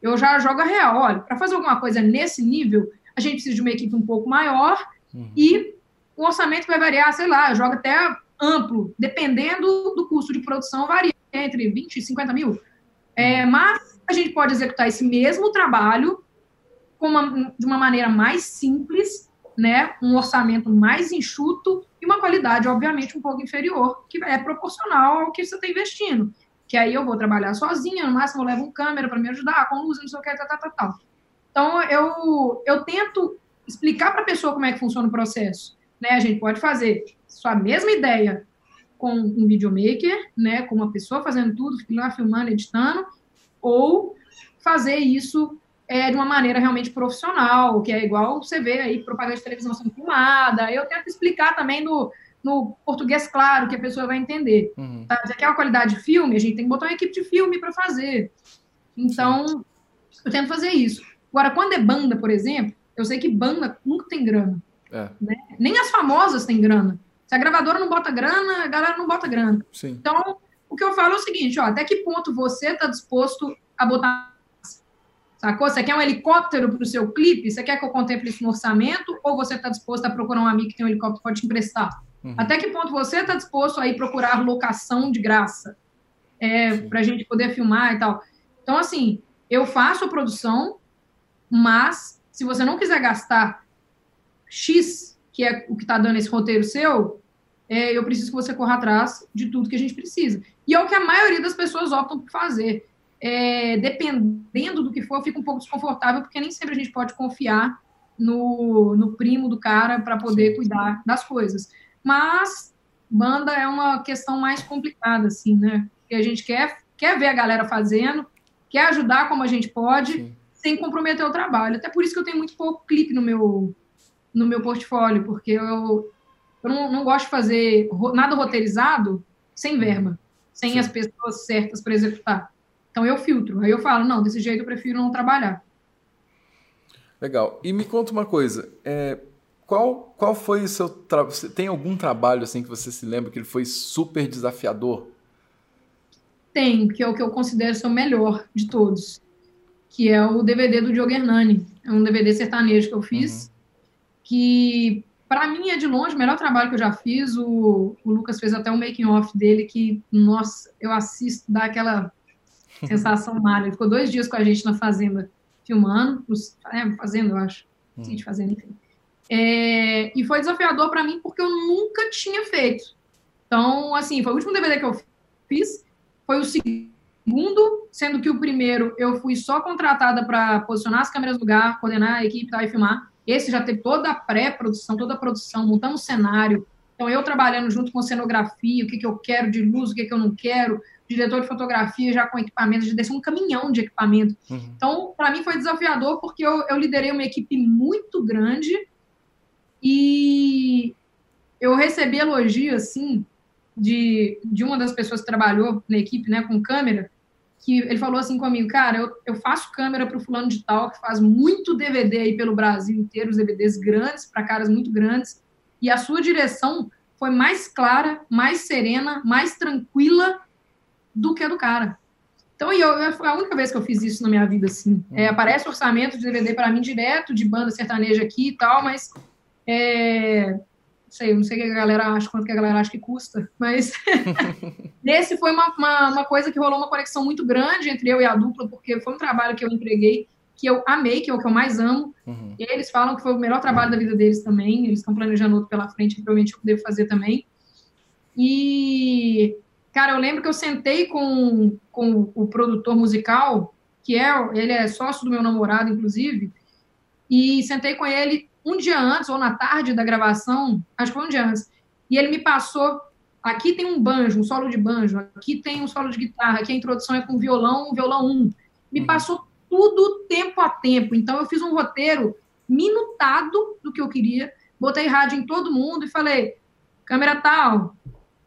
eu já jogo a real. Olha, para fazer alguma coisa nesse nível, a gente precisa de uma equipe um pouco maior uhum. e o orçamento vai variar, sei lá, joga até amplo, dependendo do custo de produção, varia entre 20 e 50 mil. É, uhum. mas a gente pode executar esse mesmo trabalho uma, de uma maneira mais simples, né, um orçamento mais enxuto uma qualidade, obviamente, um pouco inferior, que é proporcional ao que você está investindo. Que aí eu vou trabalhar sozinha, no máximo eu levo um câmera para me ajudar, com luz, não sei o que, tal, tal, tal. Então, eu, eu tento explicar para a pessoa como é que funciona o processo. Né? A gente pode fazer sua mesma ideia com um videomaker, né, com uma pessoa fazendo tudo, lá filmando, editando, ou fazer isso é, de uma maneira realmente profissional, que é igual você vê aí propaganda de televisão sendo filmada. Eu tento explicar também no, no português claro, que a pessoa vai entender. Uhum. Tá? Você quer uma qualidade de filme? A gente tem que botar uma equipe de filme para fazer. Então, eu tento fazer isso. Agora, quando é banda, por exemplo, eu sei que banda nunca tem grana. É. Né? Nem as famosas têm grana. Se a gravadora não bota grana, a galera não bota grana. Sim. Então, o que eu falo é o seguinte, ó, até que ponto você está disposto a botar Sacou? Você quer um helicóptero para o seu clipe? Você quer que eu contemple isso no orçamento? Ou você está disposto a procurar um amigo que tem um helicóptero que pode te emprestar? Uhum. Até que ponto você está disposto a ir procurar locação de graça? É, para a gente poder filmar e tal. Então, assim, eu faço a produção, mas se você não quiser gastar X, que é o que está dando esse roteiro seu, é, eu preciso que você corra atrás de tudo que a gente precisa. E é o que a maioria das pessoas optam por fazer é, dependendo do que for, eu fico um pouco desconfortável, porque nem sempre a gente pode confiar no, no primo do cara para poder Sim. cuidar das coisas. Mas banda é uma questão mais complicada, assim, né? Porque a gente quer, quer ver a galera fazendo, quer ajudar como a gente pode, Sim. sem comprometer o trabalho. Até por isso que eu tenho muito pouco clipe no meu, no meu portfólio, porque eu, eu não, não gosto de fazer nada roteirizado sem uhum. verba, sem Sim. as pessoas certas para executar. Então eu filtro. Aí eu falo, não, desse jeito eu prefiro não trabalhar. Legal. E me conta uma coisa. É, qual, qual foi o seu trabalho? Tem algum trabalho assim que você se lembra que ele foi super desafiador? Tem, que é o que eu considero ser o melhor de todos, que é o DVD do Diogo Hernani. É um DVD sertanejo que eu fiz, uhum. que para mim é de longe o melhor trabalho que eu já fiz. O, o Lucas fez até um making off dele que, nossa, eu assisto, dá aquela Sensação Mário. Ele ficou dois dias com a gente na fazenda filmando, é, fazendo, eu acho. Hum. Sim, de fazenda, enfim. É, e foi desafiador para mim porque eu nunca tinha feito. Então, assim, foi o último DVD que eu fiz, foi o segundo, sendo que o primeiro eu fui só contratada para posicionar as câmeras no lugar, coordenar a equipe tá, e filmar. Esse já teve toda a pré-produção, toda a produção, montamos cenário. Então, eu trabalhando junto com cenografia, o que, que eu quero de luz, o que, que eu não quero, diretor de fotografia já com equipamento, já desceu um caminhão de equipamento. Uhum. Então, para mim foi desafiador porque eu, eu liderei uma equipe muito grande e eu recebi elogio, assim, de, de uma das pessoas que trabalhou na equipe, né, com câmera, que ele falou assim comigo, cara, eu, eu faço câmera para o fulano de tal, que faz muito DVD aí pelo Brasil inteiro, os DVDs grandes, para caras muito grandes, e a sua direção foi mais clara, mais serena, mais tranquila do que a do cara. Então, eu, eu, foi a única vez que eu fiz isso na minha vida, assim. É, uhum. aparece orçamento de DVD para mim direto, de banda sertaneja aqui e tal, mas. É, não sei, não sei o que a galera acha, quanto que a galera acha que custa, mas. nesse foi uma, uma, uma, coisa que rolou uma conexão muito grande entre eu e a dupla, porque foi um trabalho que eu entreguei, que eu amei, que é o que eu mais amo. Uhum. E eles falam que foi o melhor trabalho da vida deles também. Eles estão planejando outro pela frente, provavelmente eu devo fazer também. E Cara, eu lembro que eu sentei com, com o produtor musical, que é, ele é sócio do meu namorado, inclusive, e sentei com ele um dia antes, ou na tarde da gravação, acho que foi um dia antes, e ele me passou, aqui tem um banjo, um solo de banjo, aqui tem um solo de guitarra, aqui a introdução é com violão, violão 1. Me uhum. passou tudo tempo a tempo, então eu fiz um roteiro minutado do que eu queria, botei rádio em todo mundo e falei, câmera tal,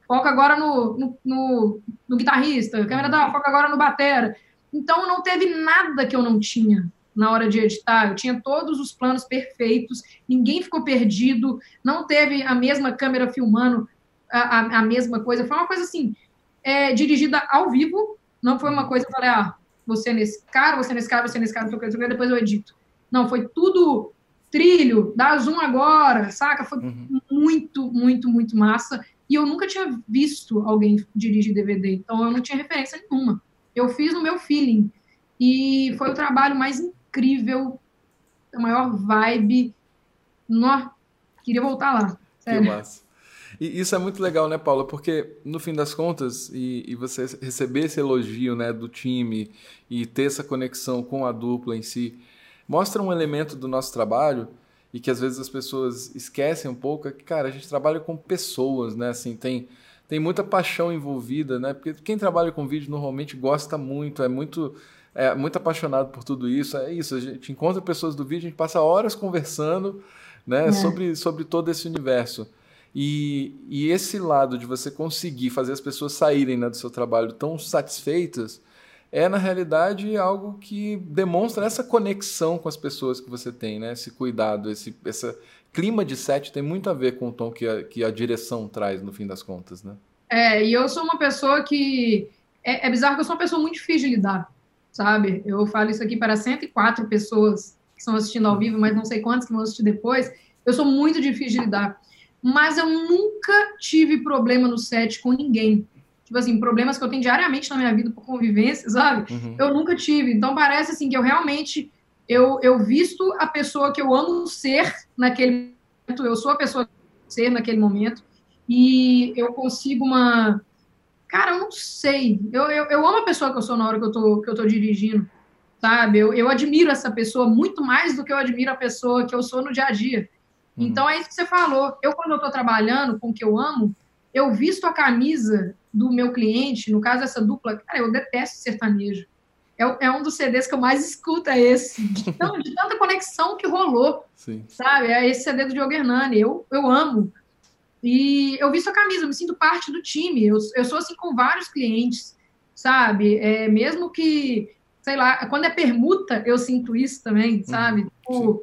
foca agora no, no, no, no guitarrista, câmera da foca agora no batera. Então não teve nada que eu não tinha na hora de editar. Eu tinha todos os planos perfeitos, ninguém ficou perdido, não teve a mesma câmera filmando a, a, a mesma coisa. Foi uma coisa assim, é, dirigida ao vivo, não foi uma coisa, eu falei, ah, você nesse cara, você nesse cara, você nesse cara, depois eu edito. Não, foi tudo trilho, dá zoom agora, saca? Foi uhum. muito, muito, muito massa. E eu nunca tinha visto alguém dirigir DVD, então eu não tinha referência nenhuma. Eu fiz no meu feeling. E foi o trabalho mais incrível, a maior vibe. Nó, queria voltar lá. Sério. Que massa. E isso é muito legal, né, Paula? Porque no fim das contas, e, e, você receber esse elogio né, do time e ter essa conexão com a dupla em si, mostra um elemento do nosso trabalho e que às vezes as pessoas esquecem um pouco é que, cara, a gente trabalha com pessoas, né? Assim, tem, tem muita paixão envolvida, né? Porque quem trabalha com vídeo normalmente gosta muito, é muito. é muito apaixonado por tudo isso. É isso, a gente encontra pessoas do vídeo, a gente passa horas conversando né, é. sobre, sobre todo esse universo. E, e esse lado de você conseguir fazer as pessoas saírem né, do seu trabalho tão satisfeitas é, na realidade, algo que demonstra essa conexão com as pessoas que você tem, né? esse cuidado, esse essa clima de set tem muito a ver com o tom que a, que a direção traz, no fim das contas. Né? É, e eu sou uma pessoa que. É, é bizarro que eu sou uma pessoa muito difícil de lidar, sabe? Eu falo isso aqui para 104 pessoas que estão assistindo ao vivo, mas não sei quantas que vão assistir depois. Eu sou muito difícil de lidar mas eu nunca tive problema no set com ninguém. Tipo assim, problemas que eu tenho diariamente na minha vida por convivência, sabe? Uhum. Eu nunca tive. Então parece assim que eu realmente eu, eu visto a pessoa que eu amo ser naquele momento, eu sou a pessoa que eu amo ser naquele momento, e eu consigo uma. Cara, eu não sei. Eu, eu, eu amo a pessoa que eu sou na hora que eu tô, que eu tô dirigindo, sabe? Eu, eu admiro essa pessoa muito mais do que eu admiro a pessoa que eu sou no dia a dia. Uhum. Então é isso que você falou. Eu, quando eu estou trabalhando com o que eu amo, eu visto a camisa do meu cliente, no caso essa dupla, cara, eu detesto sertanejo. É, é um dos CDs que eu mais escuto, é esse. De, de tanta conexão que rolou. Sim. Sabe? É esse CD do Diogo Hernani. Eu, eu amo. E eu visto a camisa, eu me sinto parte do time. Eu, eu sou assim com vários clientes, sabe? É, mesmo que, sei lá, quando é permuta, eu sinto isso também, sabe? Uhum. Tipo,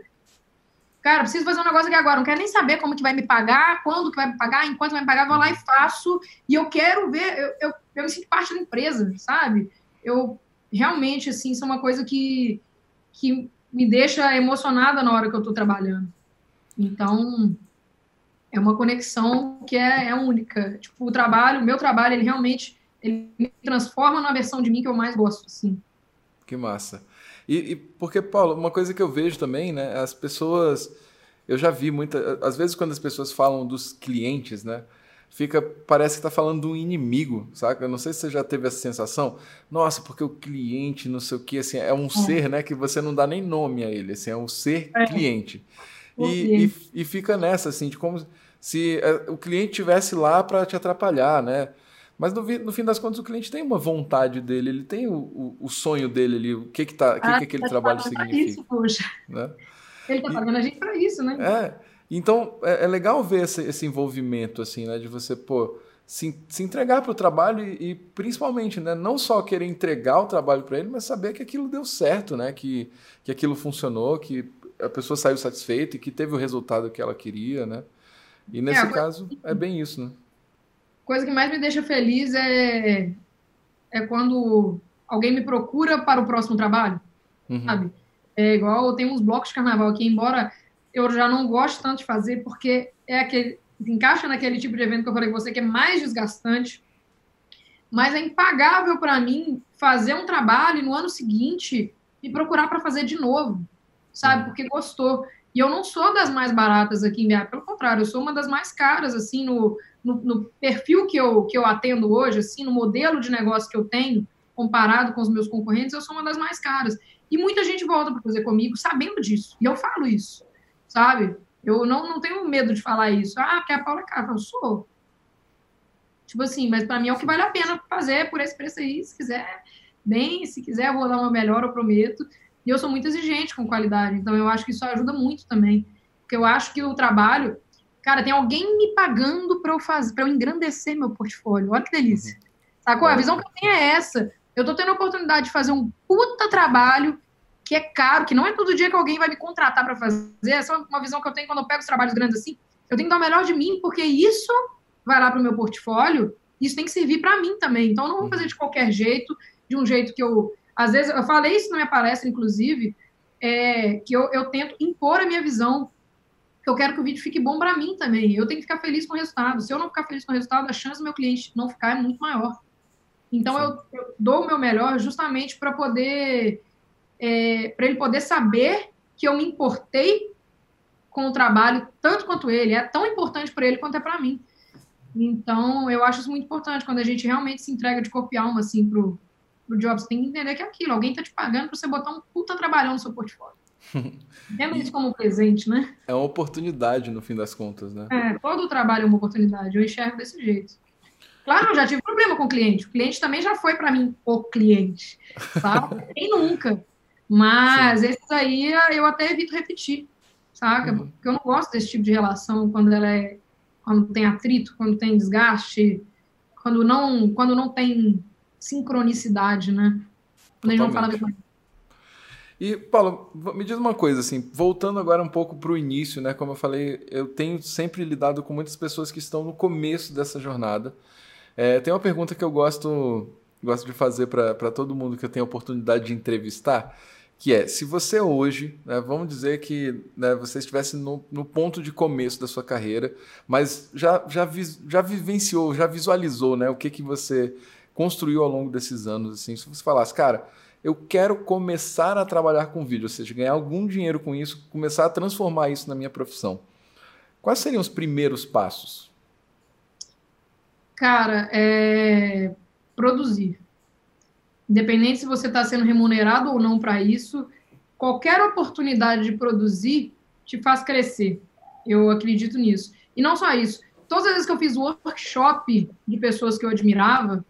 cara, preciso fazer um negócio aqui agora, não quero nem saber como que vai me pagar, quando que vai me pagar, enquanto vai me pagar, vou lá e faço, e eu quero ver, eu, eu, eu me sinto parte da empresa, sabe? Eu realmente, assim, isso é uma coisa que, que me deixa emocionada na hora que eu estou trabalhando. Então, é uma conexão que é, é, única. Tipo, o trabalho, o meu trabalho, ele realmente ele me transforma na versão de mim que eu mais gosto, assim. Que massa. E, e, porque, Paulo, uma coisa que eu vejo também, né? As pessoas. Eu já vi muita. Às vezes, quando as pessoas falam dos clientes, né? Fica, parece que está falando de um inimigo, saca? Eu não sei se você já teve essa sensação. Nossa, porque o cliente, não sei o que, assim, é um é. ser, né? Que você não dá nem nome a ele, assim, é um ser é. cliente. E, e, e, fica nessa, assim, de como se é, o cliente tivesse lá para te atrapalhar, né? Mas no, no, fim das contas o cliente tem uma vontade dele, ele tem o, o, o sonho dele ali, o que que, tá, que, ah, que aquele tá trabalho significa. Isso, poxa. Né? Ele está pagando a gente para isso, né? É. Então é, é legal ver esse, esse, envolvimento assim, né, de você pô se, se entregar para o trabalho e, e, principalmente, né, não só querer entregar o trabalho para ele, mas saber que aquilo deu certo, né, que, que aquilo funcionou, que a pessoa saiu satisfeita e que teve o resultado que ela queria, né? E nesse é, caso é bem isso, né? Coisa que mais me deixa feliz é, é quando alguém me procura para o próximo trabalho, uhum. sabe? É igual tem uns blocos de carnaval aqui, embora eu já não gosto tanto de fazer, porque é aquele encaixa naquele tipo de evento que eu falei com você que é mais desgastante, mas é impagável para mim fazer um trabalho e no ano seguinte me procurar para fazer de novo, sabe? Uhum. Porque gostou. E eu não sou das mais baratas aqui em BH, pelo contrário, eu sou uma das mais caras, assim, no, no, no, perfil que eu, que eu atendo hoje, assim, no modelo de negócio que eu tenho, comparado com os meus concorrentes, eu sou uma das mais caras. E muita gente volta para fazer comigo sabendo disso. E eu falo isso, sabe? Eu não, não tenho medo de falar isso. Ah, porque a Paula é cara. Eu sou. Tipo assim, mas para mim é o que vale a pena fazer por esse preço aí. Se quiser, bem. Se quiser, vou dar uma melhor, eu prometo. E eu sou muito exigente com qualidade. Então eu acho que isso ajuda muito também. Porque eu acho que o trabalho Cara, tem alguém me pagando para eu fazer, para eu engrandecer meu portfólio. Olha que delícia. Uhum. Sacou? A visão que eu tenho é essa. Eu tô tendo a oportunidade de fazer um puta trabalho que é caro, que não é todo dia que alguém vai me contratar para fazer. Essa é uma visão que eu tenho quando eu pego os trabalhos grandes assim. Eu tenho que dar o melhor de mim, porque isso vai lá para o meu portfólio, isso tem que servir para mim também. Então, eu não vou fazer de qualquer jeito, de um jeito que eu. Às vezes, eu falei isso na minha palestra, inclusive, é, que eu, eu tento impor a minha visão eu quero que o vídeo fique bom para mim também. Eu tenho que ficar feliz com o resultado. Se eu não ficar feliz com o resultado, a chance do meu cliente não ficar é muito maior. Então eu, eu, dou o meu melhor justamente para poder é, para ele poder saber que eu me importei com o trabalho tanto quanto ele. É tão importante para ele quanto é para mim. Então eu acho isso muito importante quando a gente realmente se entrega de corpo e alma assim pro, pro job. Você tem que entender que é aquilo. Alguém tá te pagando para você botar um puta trabalhão no seu portfólio. Vendo isso como um presente, né? É uma oportunidade, no fim das contas, né? É, todo o trabalho é uma oportunidade. Eu enxergo desse jeito. Claro, eu já tive problema com o cliente. O cliente também já foi para mim o cliente, sabe? Quem nunca. Mas Sim. esses aí eu até evito repetir, saca? Uhum. Porque eu não gosto desse tipo de relação quando ela é quando tem atrito, quando tem desgaste, quando não, quando não tem sincronicidade, né? Quando a gente não fala e, Paulo, me diz uma coisa, assim, voltando agora um pouco para o início, né? Como eu falei, eu tenho sempre lidado com muitas pessoas que estão no começo dessa jornada. É, tem uma pergunta que eu gosto, gosto de fazer para todo mundo que eu tenho a oportunidade de entrevistar, que é, se você hoje, né, vamos dizer que né, você estivesse no, no, ponto de começo da sua carreira, mas já, já, já vivenciou, já visualizou né, o que, que você construiu ao longo desses anos, assim, se você falasse, cara, eu quero começar a trabalhar com vídeo, ou seja, ganhar algum dinheiro com isso, começar a transformar isso na minha profissão. Quais seriam os primeiros passos? Cara, é produzir. Independente se você está sendo remunerado ou não para isso, qualquer oportunidade de produzir te faz crescer. Eu acredito nisso. E não só isso. Todas as vezes que eu fiz workshop de pessoas que eu admirava,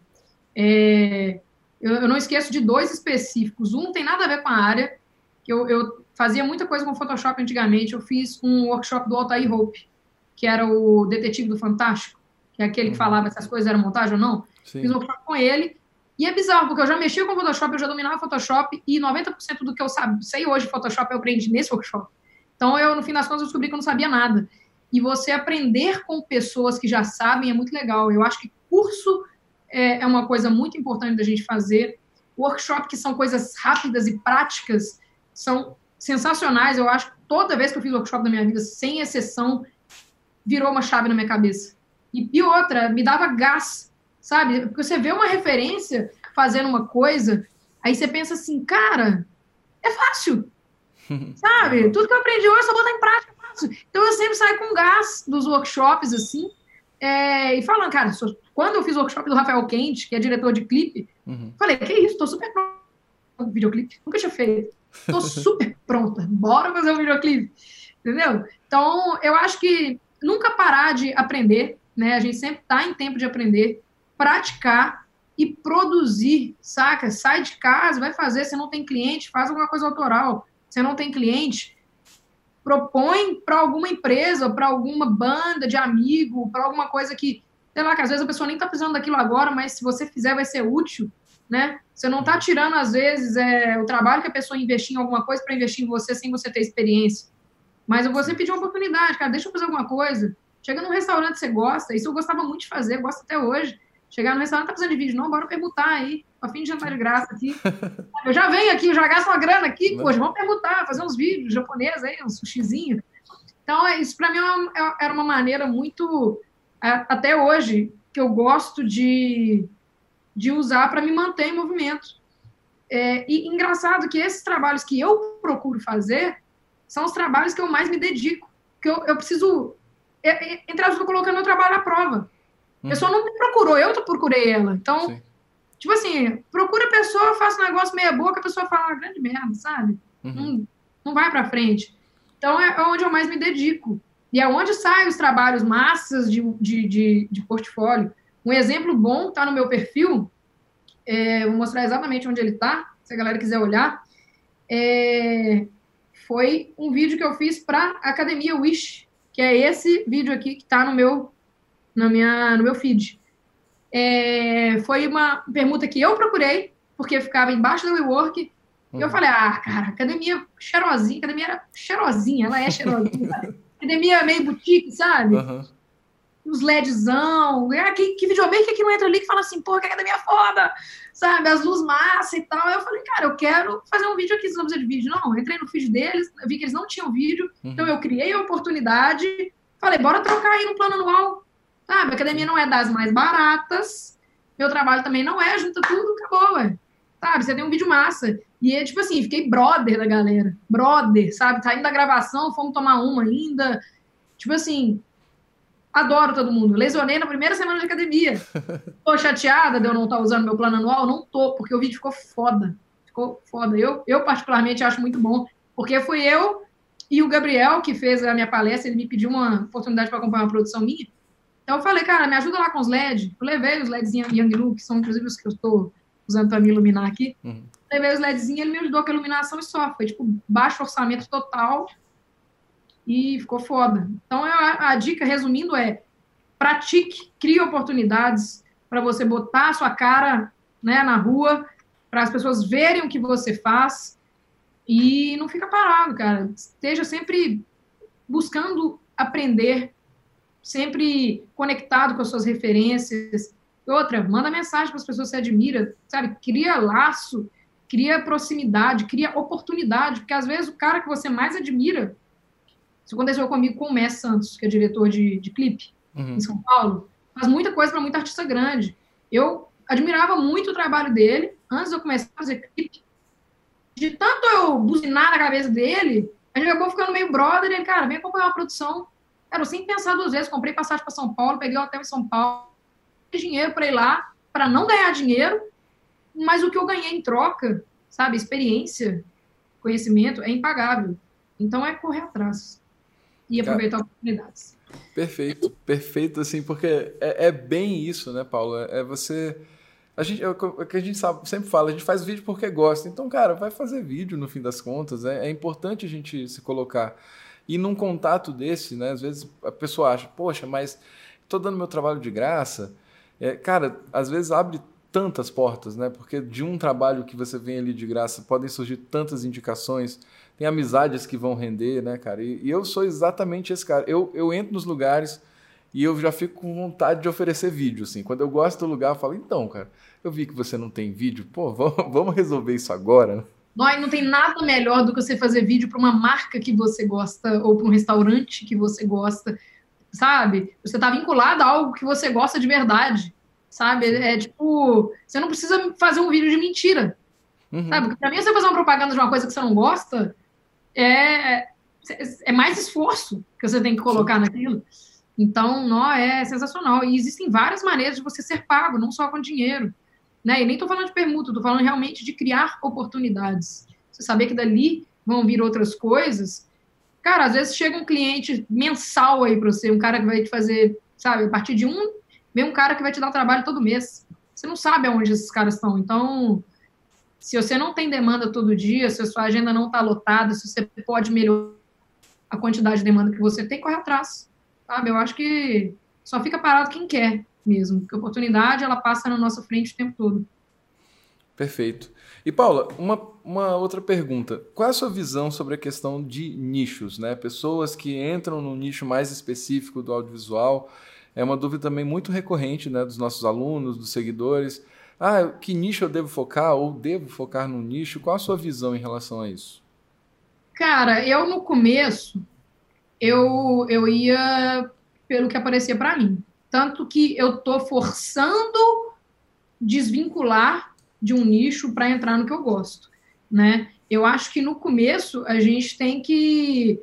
é, eu, eu, não esqueço de dois específicos. Um tem nada a ver com a área, que eu, eu fazia muita coisa com Photoshop antigamente. Eu fiz um workshop do Altair Hope, que era o detetive do Fantástico, que é aquele que uhum. falava se as coisas eram montagem ou não. Sim. Fiz um workshop com ele e é bizarro, porque eu já mexia com Photoshop, eu já dominava Photoshop, e 90% do que eu sabe, sei hoje Photoshop eu aprendi nesse workshop. Então, eu, no fim das contas, eu descobri que eu não sabia nada. E você aprender com pessoas que já sabem é muito legal. Eu acho que curso é, é uma coisa muito importante da gente fazer. Workshop, que são coisas rápidas e práticas, são sensacionais. Eu acho que toda vez que eu fiz workshop na minha vida, sem exceção, virou uma chave na minha cabeça. E, e outra, me dava gás sabe? Porque você vê uma referência fazendo uma coisa, aí você pensa assim, cara, é fácil, sabe? Tudo que eu aprendi hoje, eu só botar em prática, é fácil. Então eu sempre saio com gás dos workshops, assim, é, e falando, cara, quando eu fiz o workshop do Rafael Quente, que é diretor de clipe, uhum. falei, que isso, tô super pronto com videoclipe, nunca tinha feito, tô super pronta, bora fazer um videoclipe, entendeu? Então, eu acho que nunca parar de aprender, né? A gente sempre tá em tempo de aprender, praticar e produzir, saca? Sai de casa, vai fazer. Se não tem cliente, faz alguma coisa autoral. Se não tem cliente, propõe para alguma empresa, para alguma banda de amigo, para alguma coisa que, sei lá, que às vezes a pessoa nem está precisando daquilo agora, mas se você fizer vai ser útil, né? Você não está tirando, às vezes, é, o trabalho que a pessoa investir em alguma coisa para investir em você sem você ter experiência. Mas você pedir uma oportunidade, cara, deixa eu fazer alguma coisa. Chega num restaurante que você gosta, isso eu gostava muito de fazer, gosto até hoje Chegar no restaurante, tá precisando de vídeo? Não, bora perguntar aí. A fim de jantar de graça aqui. Eu já venho aqui, já gasto uma grana aqui, Não. poxa, vamos perguntar, fazer uns vídeos japoneses aí, um sushizinho. Então, é, isso para mim é é, era uma maneira muito, até hoje, que eu gosto de, de usar para me manter em movimento. É, e engraçado que esses trabalhos que eu procuro fazer são os trabalhos que eu mais me dedico. Que eu, eu preciso, é, entre as estou colocando meu trabalho à prova. A pessoa não me procurou, eu procurei ela. Então, Sim. tipo assim, procura a pessoa, faça um negócio meia boca, a pessoa fala, ah, grande merda, sabe? Uhum. Não, não vai para frente. Então, é onde eu mais me dedico. E é onde saem os trabalhos massas de, de, de, de portfólio. Um exemplo bom está no meu perfil, é, vou mostrar exatamente onde ele está, se a galera quiser olhar. É, foi um vídeo que eu fiz para a Academia Wish, que é esse vídeo aqui que está no meu na minha, no meu feed. É, foi uma permuta que eu procurei, porque ficava embaixo do WeWork, uhum. e eu uhum. falei, ah, cara, academia cheirosinha, academia era cheirosinha, ela é cheirosinha, academia meio boutique, sabe? Uhum. Os LEDzão, ah, que, que videomaker que não entra ali que fala assim, pô, que academia foda, sabe? As luzes massa e tal. Eu falei, cara, eu quero fazer um vídeo aqui, se não precisa de vídeo. Não, eu entrei no feed deles, vi que eles não tinham vídeo, uhum. então eu criei a oportunidade, falei, bora trocar aí no plano anual Sabe, a academia não é das mais baratas, meu trabalho também não é, junta tudo, acabou, ué. Sabe, você tem um vídeo massa. E é tipo assim, fiquei brother da galera. Brother, sabe? Saindo da gravação, fomos tomar uma ainda. Tipo assim, adoro todo mundo. Lesionei na primeira semana de academia. Tô chateada de eu não estar tá usando meu plano anual? Não tô, porque o vídeo ficou foda. Ficou foda. Eu, eu particularmente, acho muito bom. Porque fui eu e o Gabriel que fez a minha palestra, ele me pediu uma oportunidade para acompanhar uma produção minha. Então eu falei, cara, me ajuda lá com os LEDs. Eu levei os LEDs Yanglu, que são inclusive os que eu estou usando para me iluminar aqui. Uhum. Levei os LEDs, ele me ajudou com a iluminação e só. Foi tipo baixo orçamento total e ficou foda. Então a, a dica, resumindo, é pratique, crie oportunidades para você botar a sua cara né, na rua, para as pessoas verem o que você faz e não fica parado, cara. Esteja sempre buscando aprender, sempre conectado com as suas referências. Outra, manda mensagem para as pessoas que você admira, sabe? Cria laço, cria proximidade, cria oportunidade, porque às vezes o cara que você mais admira, isso aconteceu comigo com o Messi Santos, que é diretor de, de clipe uhum. em São Paulo, faz muita coisa para muita artista grande. Eu admirava muito o trabalho dele antes de eu começar a fazer clipe. De tanto eu buzinar na cabeça dele, a gente acabou ficando meio brother. Ele, cara, vem acompanhar uma produção. Cara, sem pensar duas vezes, comprei passagem para São Paulo, peguei o hotel em São Paulo, dinheiro para ir lá, para não ganhar dinheiro, mas o que eu ganhei em troca, sabe, experiência, conhecimento, é impagável. Então é correr atrás e aproveitar Cara, oportunidades. Perfeito, perfeito, assim, porque é, é bem isso, né, Paulo? É, é você. A gente, é o que a gente sabe, sempre fala, a gente faz vídeo porque gosta. Então, cara, vai fazer vídeo no fim das contas. É, é importante a gente se colocar. E num contato desse, né, às vezes a pessoa acha, poxa, mas estou dando meu trabalho de graça. É, cara, às vezes abre tantas portas, né? Porque de um trabalho que você vem ali de graça podem surgir tantas indicações, tem amizades que vão render, né, cara? E, e, eu sou exatamente esse cara. Eu, eu entro nos lugares e eu já fico com vontade de oferecer vídeo, assim. Quando eu gosto do lugar, eu falo, então, cara, eu vi que você não tem vídeo, pô, vamos, vamos resolver isso agora, né? Não, tem nada melhor do que você fazer vídeo para uma marca que você gosta ou para um restaurante que você gosta, sabe? Você está vinculado a algo que você gosta de verdade sabe? É tipo, você não precisa fazer um vídeo de mentira, uhum. sabe? Porque pra mim, você fazer uma propaganda de uma coisa que você não gosta, é, é mais esforço que você tem que colocar naquilo. Então, não, é sensacional. E existem várias maneiras de você ser pago, não só com dinheiro. Né? E nem estou falando de permuta, estou falando realmente de criar oportunidades. Você saber que dali vão vir outras coisas. Cara, às vezes chega um cliente mensal aí para você, um cara que vai te fazer, sabe, a partir de um vem um cara que vai te dar trabalho todo mês. Você não sabe aonde esses caras estão. Então, se você não tem demanda todo dia, se a sua agenda não está lotada, se você pode melhorar a quantidade de demanda que você tem, corre atrás. Sabe? Eu acho que só fica parado quem quer mesmo, porque a oportunidade ela passa na nossa frente o tempo todo. Perfeito. E Paula, uma, uma outra pergunta. Qual é a sua visão sobre a questão de nichos, né? Pessoas que entram no nicho mais específico do audiovisual é uma dúvida também muito recorrente né, dos nossos alunos, dos seguidores. Ah, que nicho eu devo focar ou devo focar no nicho? Qual a sua visão em relação a isso? Cara, eu no começo eu, eu ia pelo que aparecia para mim. Tanto que eu tô forçando desvincular de um nicho para entrar no que eu gosto, né? Eu acho que no começo a gente tem que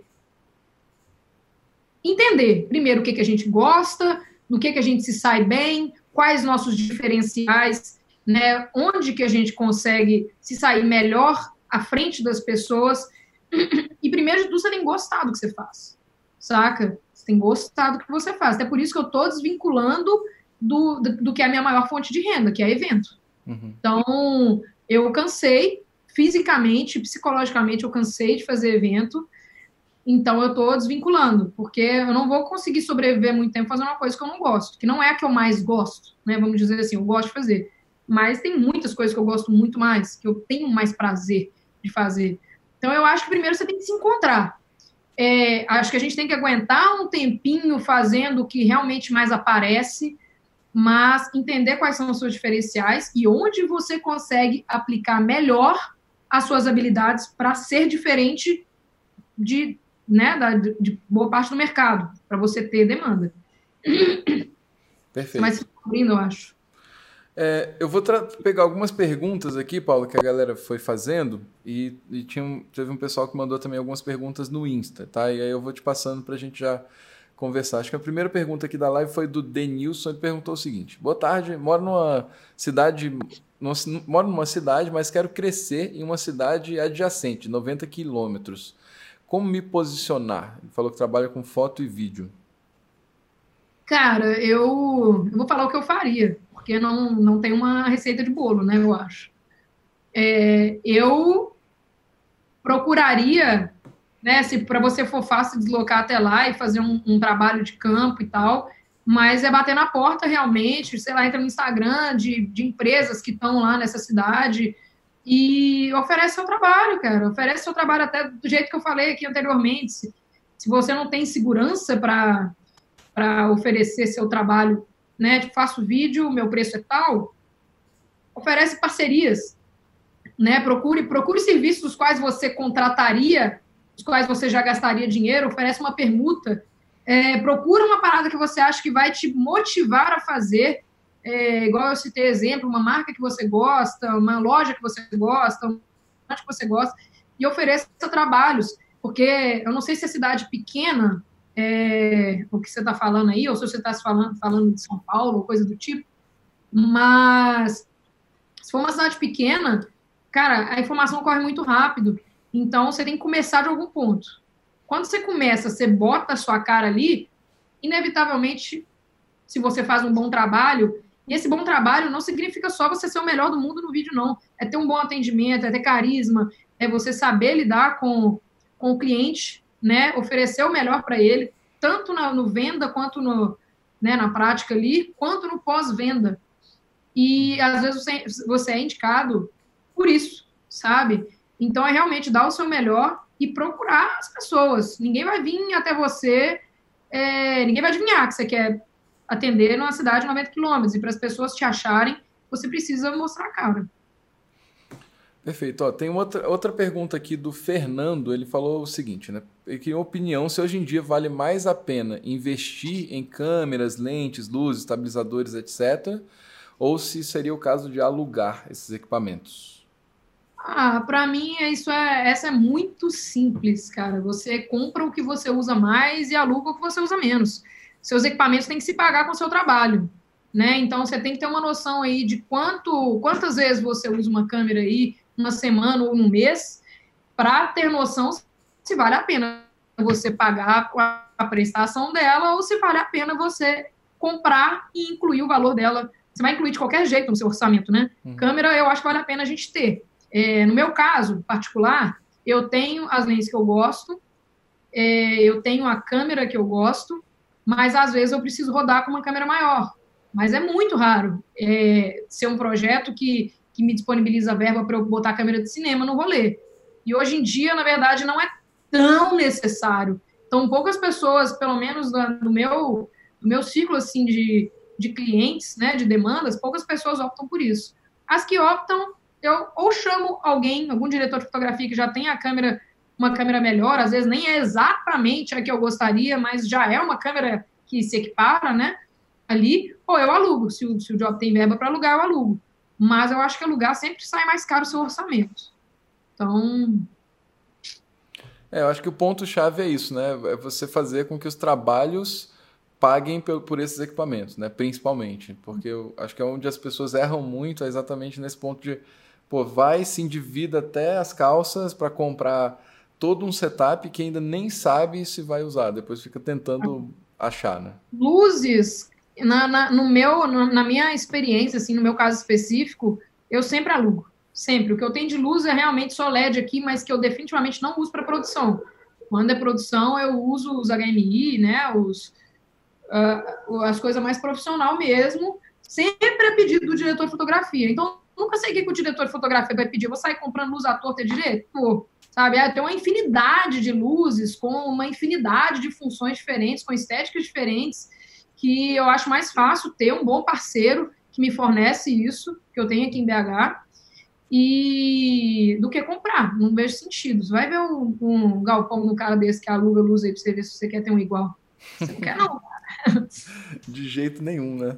entender, primeiro, o que, que a gente gosta, no que, que a gente se sai bem, quais nossos diferenciais, né? Onde que a gente consegue se sair melhor à frente das pessoas. E primeiro de tudo, você tem gostado do que você faz, saca? Você tem gostado do que você faz. Até por isso que eu estou desvinculando do, do, do, que é a minha maior fonte de renda, que é evento. Uhum. Então, eu cansei, fisicamente, psicologicamente, eu cansei de fazer evento. Então eu estou desvinculando, porque eu não vou conseguir sobreviver muito tempo fazendo uma coisa que eu não gosto, que não é a que eu mais gosto, né? Vamos dizer assim, eu gosto de fazer. Mas tem muitas coisas que eu gosto muito mais, que eu tenho mais prazer de fazer. Então eu acho que primeiro você tem que se encontrar. É, acho que a gente tem que aguentar um tempinho fazendo o que realmente mais aparece, mas entender quais são os seus diferenciais e onde você consegue aplicar melhor as suas habilidades para ser diferente de né, da, de boa parte do mercado, para você ter demanda. Perfeito. Mas abrindo, eu acho. É, eu vou pegar algumas perguntas aqui, Paulo, que a galera foi fazendo, e, e tinha um, teve um pessoal que mandou também algumas perguntas no Insta, tá? E aí eu vou te passando para a gente já conversar. Acho que a primeira pergunta aqui da live foi do Denilson, ele perguntou o seguinte: Boa tarde, moro numa cidade, numa, moro numa cidade, mas quero crescer em uma cidade adjacente, 90 quilômetros. Como me posicionar? Ele falou que trabalha com foto e vídeo. Cara, eu, eu vou falar o que eu faria, porque não, não tem uma receita de bolo, né? Eu acho. É, eu procuraria, né? Se para você for fácil deslocar até lá e fazer um, um trabalho de campo e tal, mas é bater na porta realmente, sei lá, entra no Instagram de, de empresas que estão lá nessa cidade e oferece seu trabalho, cara. Oferece seu trabalho até do jeito que eu falei aqui anteriormente. Se, se você não tem segurança para oferecer seu trabalho, né? Tipo, faço vídeo, meu preço é tal, oferece parcerias, né? Procure, procure serviços dos quais você contrataria, dos quais você já gastaria dinheiro, oferece uma permuta é, procura uma parada que você acha que vai te motivar a fazer, é, igual eu citei exemplo, uma marca que você gosta, uma loja que você gosta, um que você gosta, e ofereça trabalhos, porque eu não sei se é cidade pequena, é, o que você está falando aí, ou se você está falando, falando de São Paulo, coisa do tipo, mas se for uma cidade pequena, cara, a informação corre muito rápido, então você tem que começar de algum ponto. Quando você começa, você bota a sua cara ali, inevitavelmente, se você faz um bom trabalho, e esse bom trabalho não significa só você ser o melhor do mundo no vídeo, não. É ter um bom atendimento, é ter carisma, é você saber lidar com, com o cliente, né? Oferecer o melhor para ele, tanto na, no venda quanto no, né, na prática ali, quanto no pós-venda. E às vezes você, você é indicado por isso, sabe? Então é realmente dar o seu melhor e procurar as pessoas. Ninguém vai vir até você, é, ninguém vai adivinhar que você quer atender numa cidade de 90 quilômetros. E para as pessoas te acharem, você precisa mostrar a cara. Perfeito. Ó, tem outra, outra pergunta aqui do Fernando. Ele falou o seguinte, né? Que opinião se hoje em dia vale mais a pena investir em câmeras, lentes, luzes, estabilizadores, etc., ou se seria o caso de alugar esses equipamentos? Ah, para mim isso é essa é muito simples, cara. Você compra o que você usa mais e aluga o que você usa menos. Seus equipamentos têm que se pagar com o seu trabalho, né? Então você tem que ter uma noção aí de quanto, quantas vezes você usa uma câmera aí, uma semana ou um mês, para ter noção se vale a pena você pagar a prestação dela ou se vale a pena você comprar e incluir o valor dela. Você vai incluir de qualquer jeito no seu orçamento, né? Uhum. Câmera eu acho que vale a pena a gente ter. É, no meu caso particular, eu tenho as lentes que eu gosto, é, eu tenho a câmera que eu gosto, mas às vezes eu preciso rodar com uma câmera maior. Mas é muito raro é, ser um projeto que, que me disponibiliza verba para eu botar a câmera de cinema no rolê. E hoje em dia, na verdade, não é tão necessário. Então, poucas pessoas, pelo menos no meu, no meu ciclo assim, de, de clientes, né, de demandas, poucas pessoas optam por isso. As que optam, eu ou chamo alguém, algum diretor de fotografia que já tem a câmera, uma câmera melhor, às vezes nem é exatamente a que eu gostaria, mas já é uma câmera que se equipara, né? Ali, ou eu alugo. Se o, se o job tem verba para alugar, eu alugo. Mas eu acho que alugar sempre sai mais caro o seu orçamento. Então. É, eu acho que o ponto-chave é isso, né? É você fazer com que os trabalhos paguem por, por esses equipamentos, né? Principalmente. Porque eu acho que é onde as pessoas erram muito, é exatamente nesse ponto de pô, vai, se endivida até as calças para comprar todo um setup que ainda nem sabe se vai usar. Depois fica tentando achar, né? Luzes, na, na, no meu, na minha experiência, assim, no meu caso específico, eu sempre alugo. Sempre. O que eu tenho de luz é realmente só LED aqui, mas que eu definitivamente não uso para produção. Quando é produção, eu uso os HMI, né? Os, uh, as coisas mais profissional mesmo. Sempre é pedido do diretor de fotografia. Então, nunca sei o que o diretor de fotografia vai pedir. vou sair comprando luz à torta direito? Pô, sabe? É, tem uma infinidade de luzes com uma infinidade de funções diferentes, com estéticas diferentes, que eu acho mais fácil ter um bom parceiro que me fornece isso, que eu tenho aqui em BH, e do que comprar. Não vejo sentido. Você vai ver um, um galpão no cara desse que aluga luz aí pra você ver se você quer ter um igual. Você não quer, não. De jeito nenhum, né?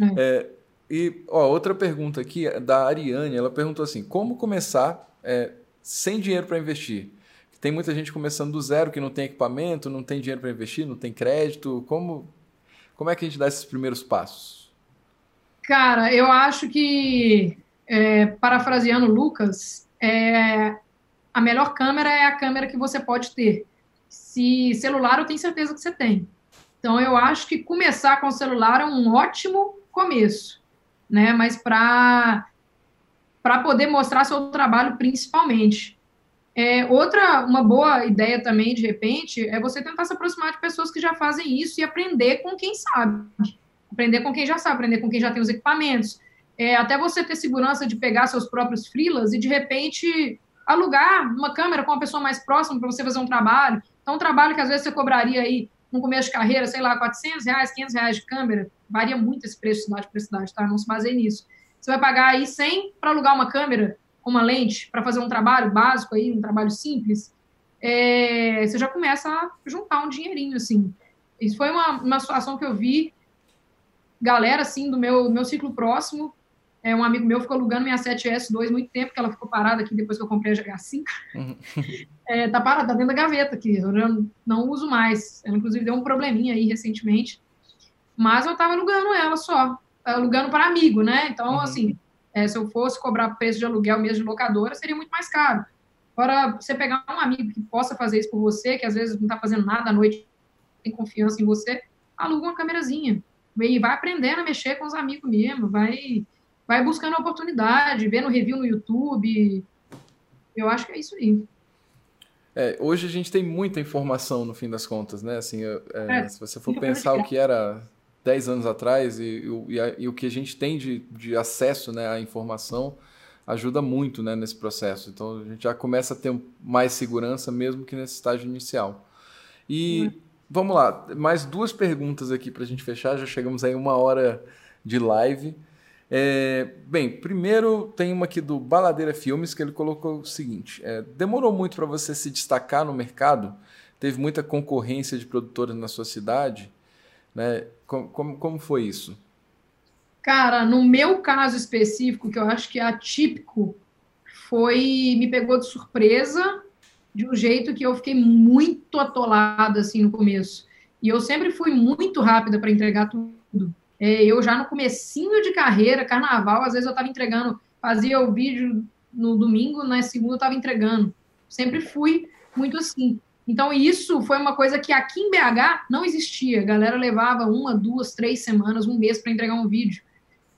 É. É, e ó, outra pergunta aqui é da Ariane, ela perguntou assim: como começar é, sem dinheiro para investir? Tem muita gente começando do zero que não tem equipamento, não tem dinheiro para investir, não tem crédito. Como, como é que a gente dá esses primeiros passos? Cara, eu acho que, é, parafraseando Lucas, é, a melhor câmera é a câmera que você pode ter. Se celular, eu tenho certeza que você tem. Então, eu acho que começar com o celular é um ótimo começo, né? Mas para para poder mostrar seu trabalho principalmente. É, outra, uma boa ideia também, de repente, é você tentar se aproximar de pessoas que já fazem isso e aprender com quem sabe. Aprender com quem já sabe, aprender com quem já tem os equipamentos. É, até você ter segurança de pegar seus próprios freelas e, de repente, alugar uma câmera com uma pessoa mais próxima para você fazer um trabalho. Então, um trabalho que às vezes você cobraria aí no começo de carreira, sei lá, 400 reais, 500 reais de câmera, varia muito esse preço de cidade para cidade, tá? Não se baseie nisso. Você vai pagar aí 100 para alugar uma câmera uma lente para fazer um trabalho básico aí, um trabalho simples, é, você já começa a juntar um dinheirinho, assim. Isso foi uma, uma situação que eu vi galera, assim, do meu, meu ciclo próximo, é, um amigo meu ficou alugando minha 7S2 muito tempo, que ela ficou parada aqui depois que eu comprei a GH5. Uhum. É, tá parada, tá dentro da gaveta aqui, eu não uso mais. Ela, inclusive, deu um probleminha aí recentemente. Mas eu tava alugando ela só alugando para amigo, né? Então, uhum. assim, é, se eu fosse cobrar preço de aluguel mesmo de locadora, seria muito mais caro. Agora, você pegar um amigo que possa fazer isso por você, que às vezes não está fazendo nada à noite, tem confiança em você, aluga uma câmerazinha. E vai aprendendo a mexer com os amigos mesmo, vai, vai buscando oportunidade, vendo review no YouTube. Eu acho que é isso aí. É, hoje a gente tem muita informação no fim das contas, né? Assim, é, é, se você for pensar o que era 10 anos atrás e, e, a, e, o que a gente tem de, de acesso né, à informação ajuda muito né, nesse processo. Então a gente já começa a ter mais segurança mesmo que nesse estágio inicial. E uhum. vamos lá, mais duas perguntas aqui para a gente fechar. Já chegamos aí uma hora de live. É, bem, primeiro tem uma aqui do Baladeira Filmes que ele colocou o seguinte: é, demorou muito para você se destacar no mercado? Teve muita concorrência de produtores na sua cidade? Né? Como, como, como foi isso? Cara, no meu caso específico, que eu acho que é atípico, foi. me pegou de surpresa, de um jeito que eu fiquei muito atolada assim no começo. E eu sempre fui muito rápida para entregar tudo. É, eu já no comecinho de carreira, carnaval, às vezes eu estava entregando, fazia o vídeo no domingo, na segunda eu estava entregando. Sempre fui muito assim. Então, isso foi uma coisa que aqui em BH não existia. A galera levava uma, duas, três semanas, um mês para entregar um vídeo.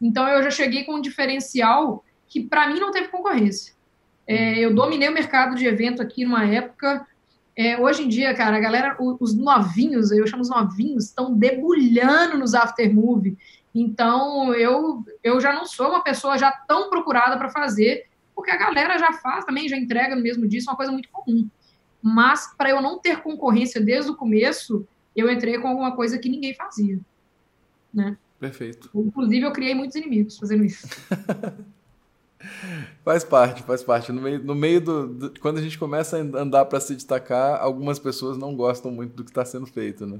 Então, eu já cheguei com um diferencial que, para mim, não teve concorrência. É, eu dominei o mercado de evento aqui numa época. É, hoje em dia, cara, a galera, os novinhos, eu chamo os novinhos, estão debulhando nos aftermovie. Então, eu, eu já não sou uma pessoa já tão procurada para fazer, porque a galera já faz também, já entrega no mesmo dia, isso é uma coisa muito comum mas para eu não ter concorrência desde o começo, eu entrei com alguma coisa que ninguém fazia, né? Perfeito. Inclusive, eu criei muitos inimigos fazendo isso. faz parte, faz parte. No meio, no meio do, do Quando a gente começa a andar para se destacar, algumas pessoas não gostam muito do que está sendo feito, né?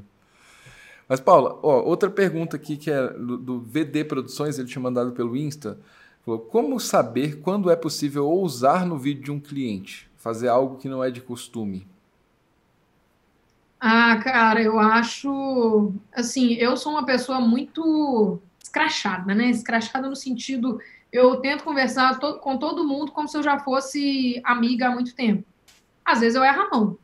Mas, Paula, ó, outra pergunta aqui que é do, do VD Produções, ele tinha mandado pelo Insta. Falou, como saber quando é possível ousar no vídeo de um cliente? Fazer algo que não é de costume? Ah, cara, eu acho. Assim, eu sou uma pessoa muito escrachada, né? Escrachada no sentido. Eu tento conversar to com todo mundo como se eu já fosse amiga há muito tempo. Às vezes eu erro a mão.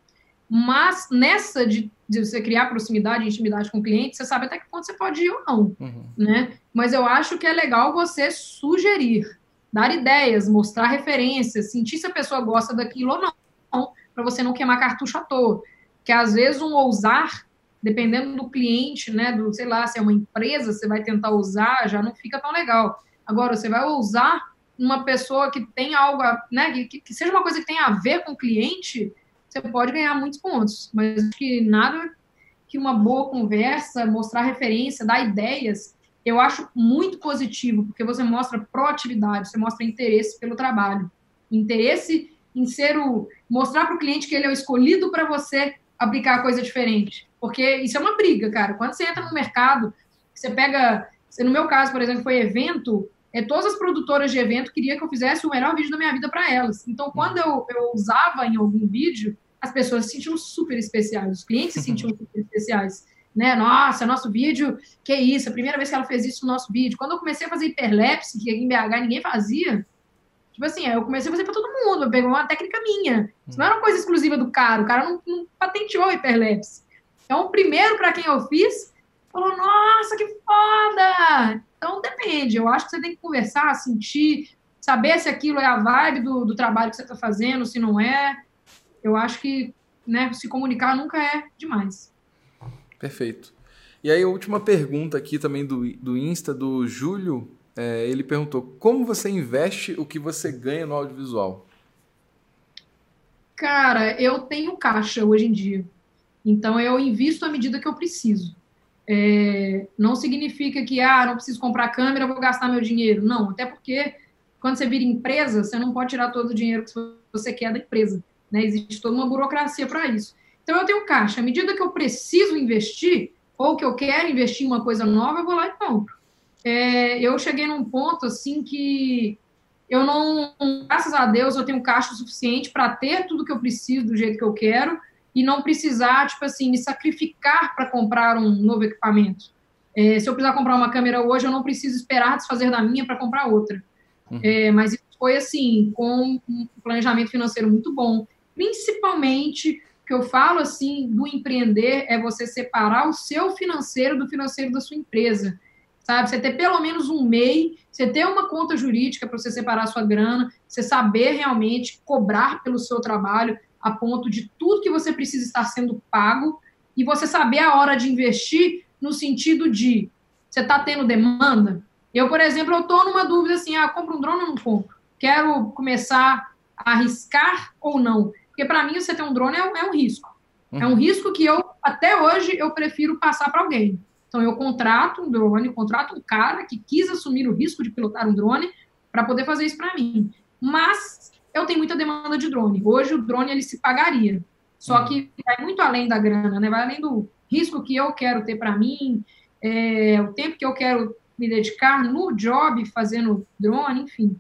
Mas nessa de, de você criar proximidade e intimidade com o cliente, você sabe até que ponto você pode ir ou não, uhum. né? Mas eu acho que é legal você sugerir dar ideias, mostrar referências, sentir se a pessoa gosta daquilo ou não, para você não queimar cartucho à toa. Que às vezes um ousar, dependendo do cliente, né, do, sei lá, se é uma empresa, você vai tentar usar, já não fica tão legal. Agora, você vai ousar uma pessoa que tem algo, né, que, que seja uma coisa que tenha a ver com o cliente, você pode ganhar muitos pontos. Mas que nada que uma boa conversa, mostrar referência, dar ideias, eu acho muito positivo, porque você mostra proatividade, você mostra interesse pelo trabalho. Interesse em ser o. mostrar para o cliente que ele é o escolhido para você aplicar a coisa diferente. Porque isso é uma briga, cara. Quando você entra no mercado, você pega. No meu caso, por exemplo, foi evento, é, todas as produtoras de evento queriam que eu fizesse o melhor vídeo da minha vida para elas. Então, quando eu, eu usava em algum vídeo, as pessoas se sentiam super especiais, os clientes se sentiam super especiais né? Nossa, nosso vídeo, que isso, a primeira vez que ela fez isso no nosso vídeo. Quando eu comecei a fazer hiperlapse, que em BH ninguém fazia, tipo assim, eu comecei a fazer para todo mundo, eu peguei uma técnica minha. Isso não era uma coisa exclusiva do cara, o cara não, não patenteou hiperlapse. Então, o primeiro para quem eu fiz falou: Nossa, que foda! Então, depende. Eu acho que você tem que conversar, sentir, saber se aquilo é a vibe do, do trabalho que você está fazendo, se não é. Eu acho que né, se comunicar nunca é demais. Perfeito. E aí, a última pergunta aqui também do, do Insta, do Júlio, é, ele perguntou: como você investe o que você ganha no audiovisual? Cara, eu tenho caixa hoje em dia. Então, eu invisto à medida que eu preciso. É, não significa que, ah, não preciso comprar câmera, vou gastar meu dinheiro. Não, até porque quando você vira empresa, você não pode tirar todo o dinheiro que você quer da empresa. Né? Existe toda uma burocracia para isso. Então, eu tenho caixa. À medida que eu preciso investir, ou que eu quero investir em uma coisa nova, eu vou lá e compro. É, eu cheguei num ponto, assim, que eu não, graças a Deus, eu tenho caixa suficiente para ter tudo que eu preciso do jeito que eu quero e não precisar, tipo assim, me sacrificar para comprar um novo equipamento. É, se eu precisar comprar uma câmera hoje, eu não preciso esperar desfazer da minha para comprar outra. Uhum. É, mas isso foi assim, com um planejamento financeiro muito bom. Principalmente, que eu falo assim do empreender é você separar o seu financeiro do financeiro da sua empresa sabe? Você ter pelo menos um MEI, você ter uma conta jurídica para você separar a sua grana, você saber realmente cobrar pelo seu trabalho a ponto de tudo que você precisa estar sendo pago e você saber a hora de investir no sentido de você está tendo demanda. Eu, por exemplo, eu estou numa dúvida assim, ah, compro um drone ou não compro? Quero começar a arriscar ou não? Porque para mim você ter um drone é, é um risco. Uhum. É um uhum. risco que eu, até hoje, eu prefiro passar para alguém. Então, eu contrato um drone, contrato um cara que quis assumir o risco de pilotar um drone para poder fazer isso para mim. Mas eu tenho muita demanda de drone. Hoje, o drone ele se pagaria. Só que vai muito além da grana, né? Vai além do risco que eu quero ter para mim, é, o tempo que eu quero me dedicar no job fazendo drone, enfim.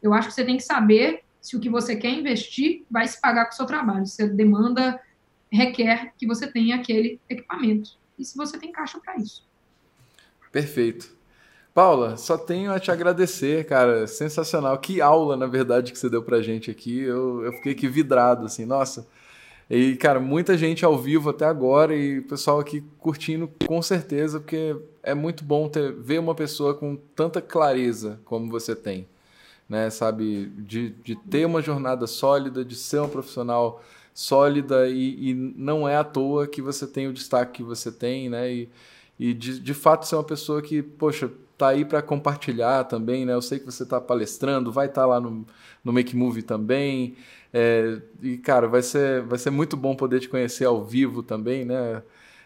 Eu acho que você tem que saber se o que você quer investir vai se pagar com o seu trabalho, se a demanda requer que você tenha aquele equipamento e se você tem caixa para isso. Perfeito. Paula, só tenho a te agradecer, cara. Sensacional. Que aula, na verdade, que você deu pra gente aqui. Eu, eu fiquei aqui vidrado, assim, nossa. E, cara, muita gente ao vivo até agora e o pessoal aqui curtindo com certeza, porque é muito bom ter, ver uma pessoa com tanta clareza como você tem. Né, sabe, de, de ter uma jornada sólida, de ser um profissional sólida e, e, não é à toa que você tem o destaque que você tem, né? E, e de, de fato ser uma pessoa que, poxa, tá aí para compartilhar também, né? Eu sei que você está palestrando, vai estar tá lá no, no Make Movie também. É, e, cara, vai ser, vai ser muito bom poder te conhecer ao vivo também, né?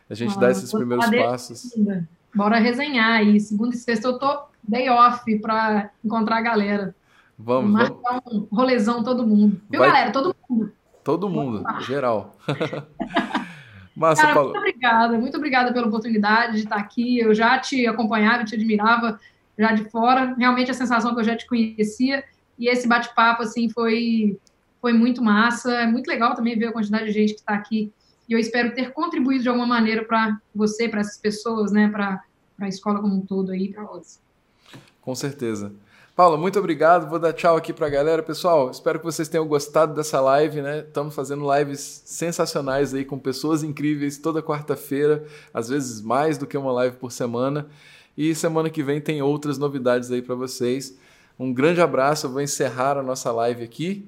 A gente ah, dá esses primeiros passos. Bora resenhar aí. Segunda e sexta eu tô day off para encontrar a galera. Vamos, Marcar vamos. um rolezão todo mundo. Viu, vai... galera? Todo mundo. Todo mundo, geral. Massa, Cara, Paulo. muito obrigada, muito obrigada pela oportunidade de estar aqui. Eu já te acompanhava, te admirava já de fora. Realmente a sensação que eu já te conhecia e esse bate-papo assim foi foi muito massa. É muito legal também ver a quantidade de gente que está aqui. E eu espero ter contribuído de alguma maneira para você, para essas pessoas, né, para a escola como um todo aí, para nós. Com certeza. Paula, muito obrigado. Vou dar tchau aqui para a galera. Pessoal, espero que vocês tenham gostado dessa live, né? Estamos fazendo lives sensacionais aí com pessoas incríveis toda quarta-feira, às vezes mais do que uma live por semana. E semana que vem tem outras novidades aí para vocês. Um grande abraço. Eu vou encerrar a nossa live aqui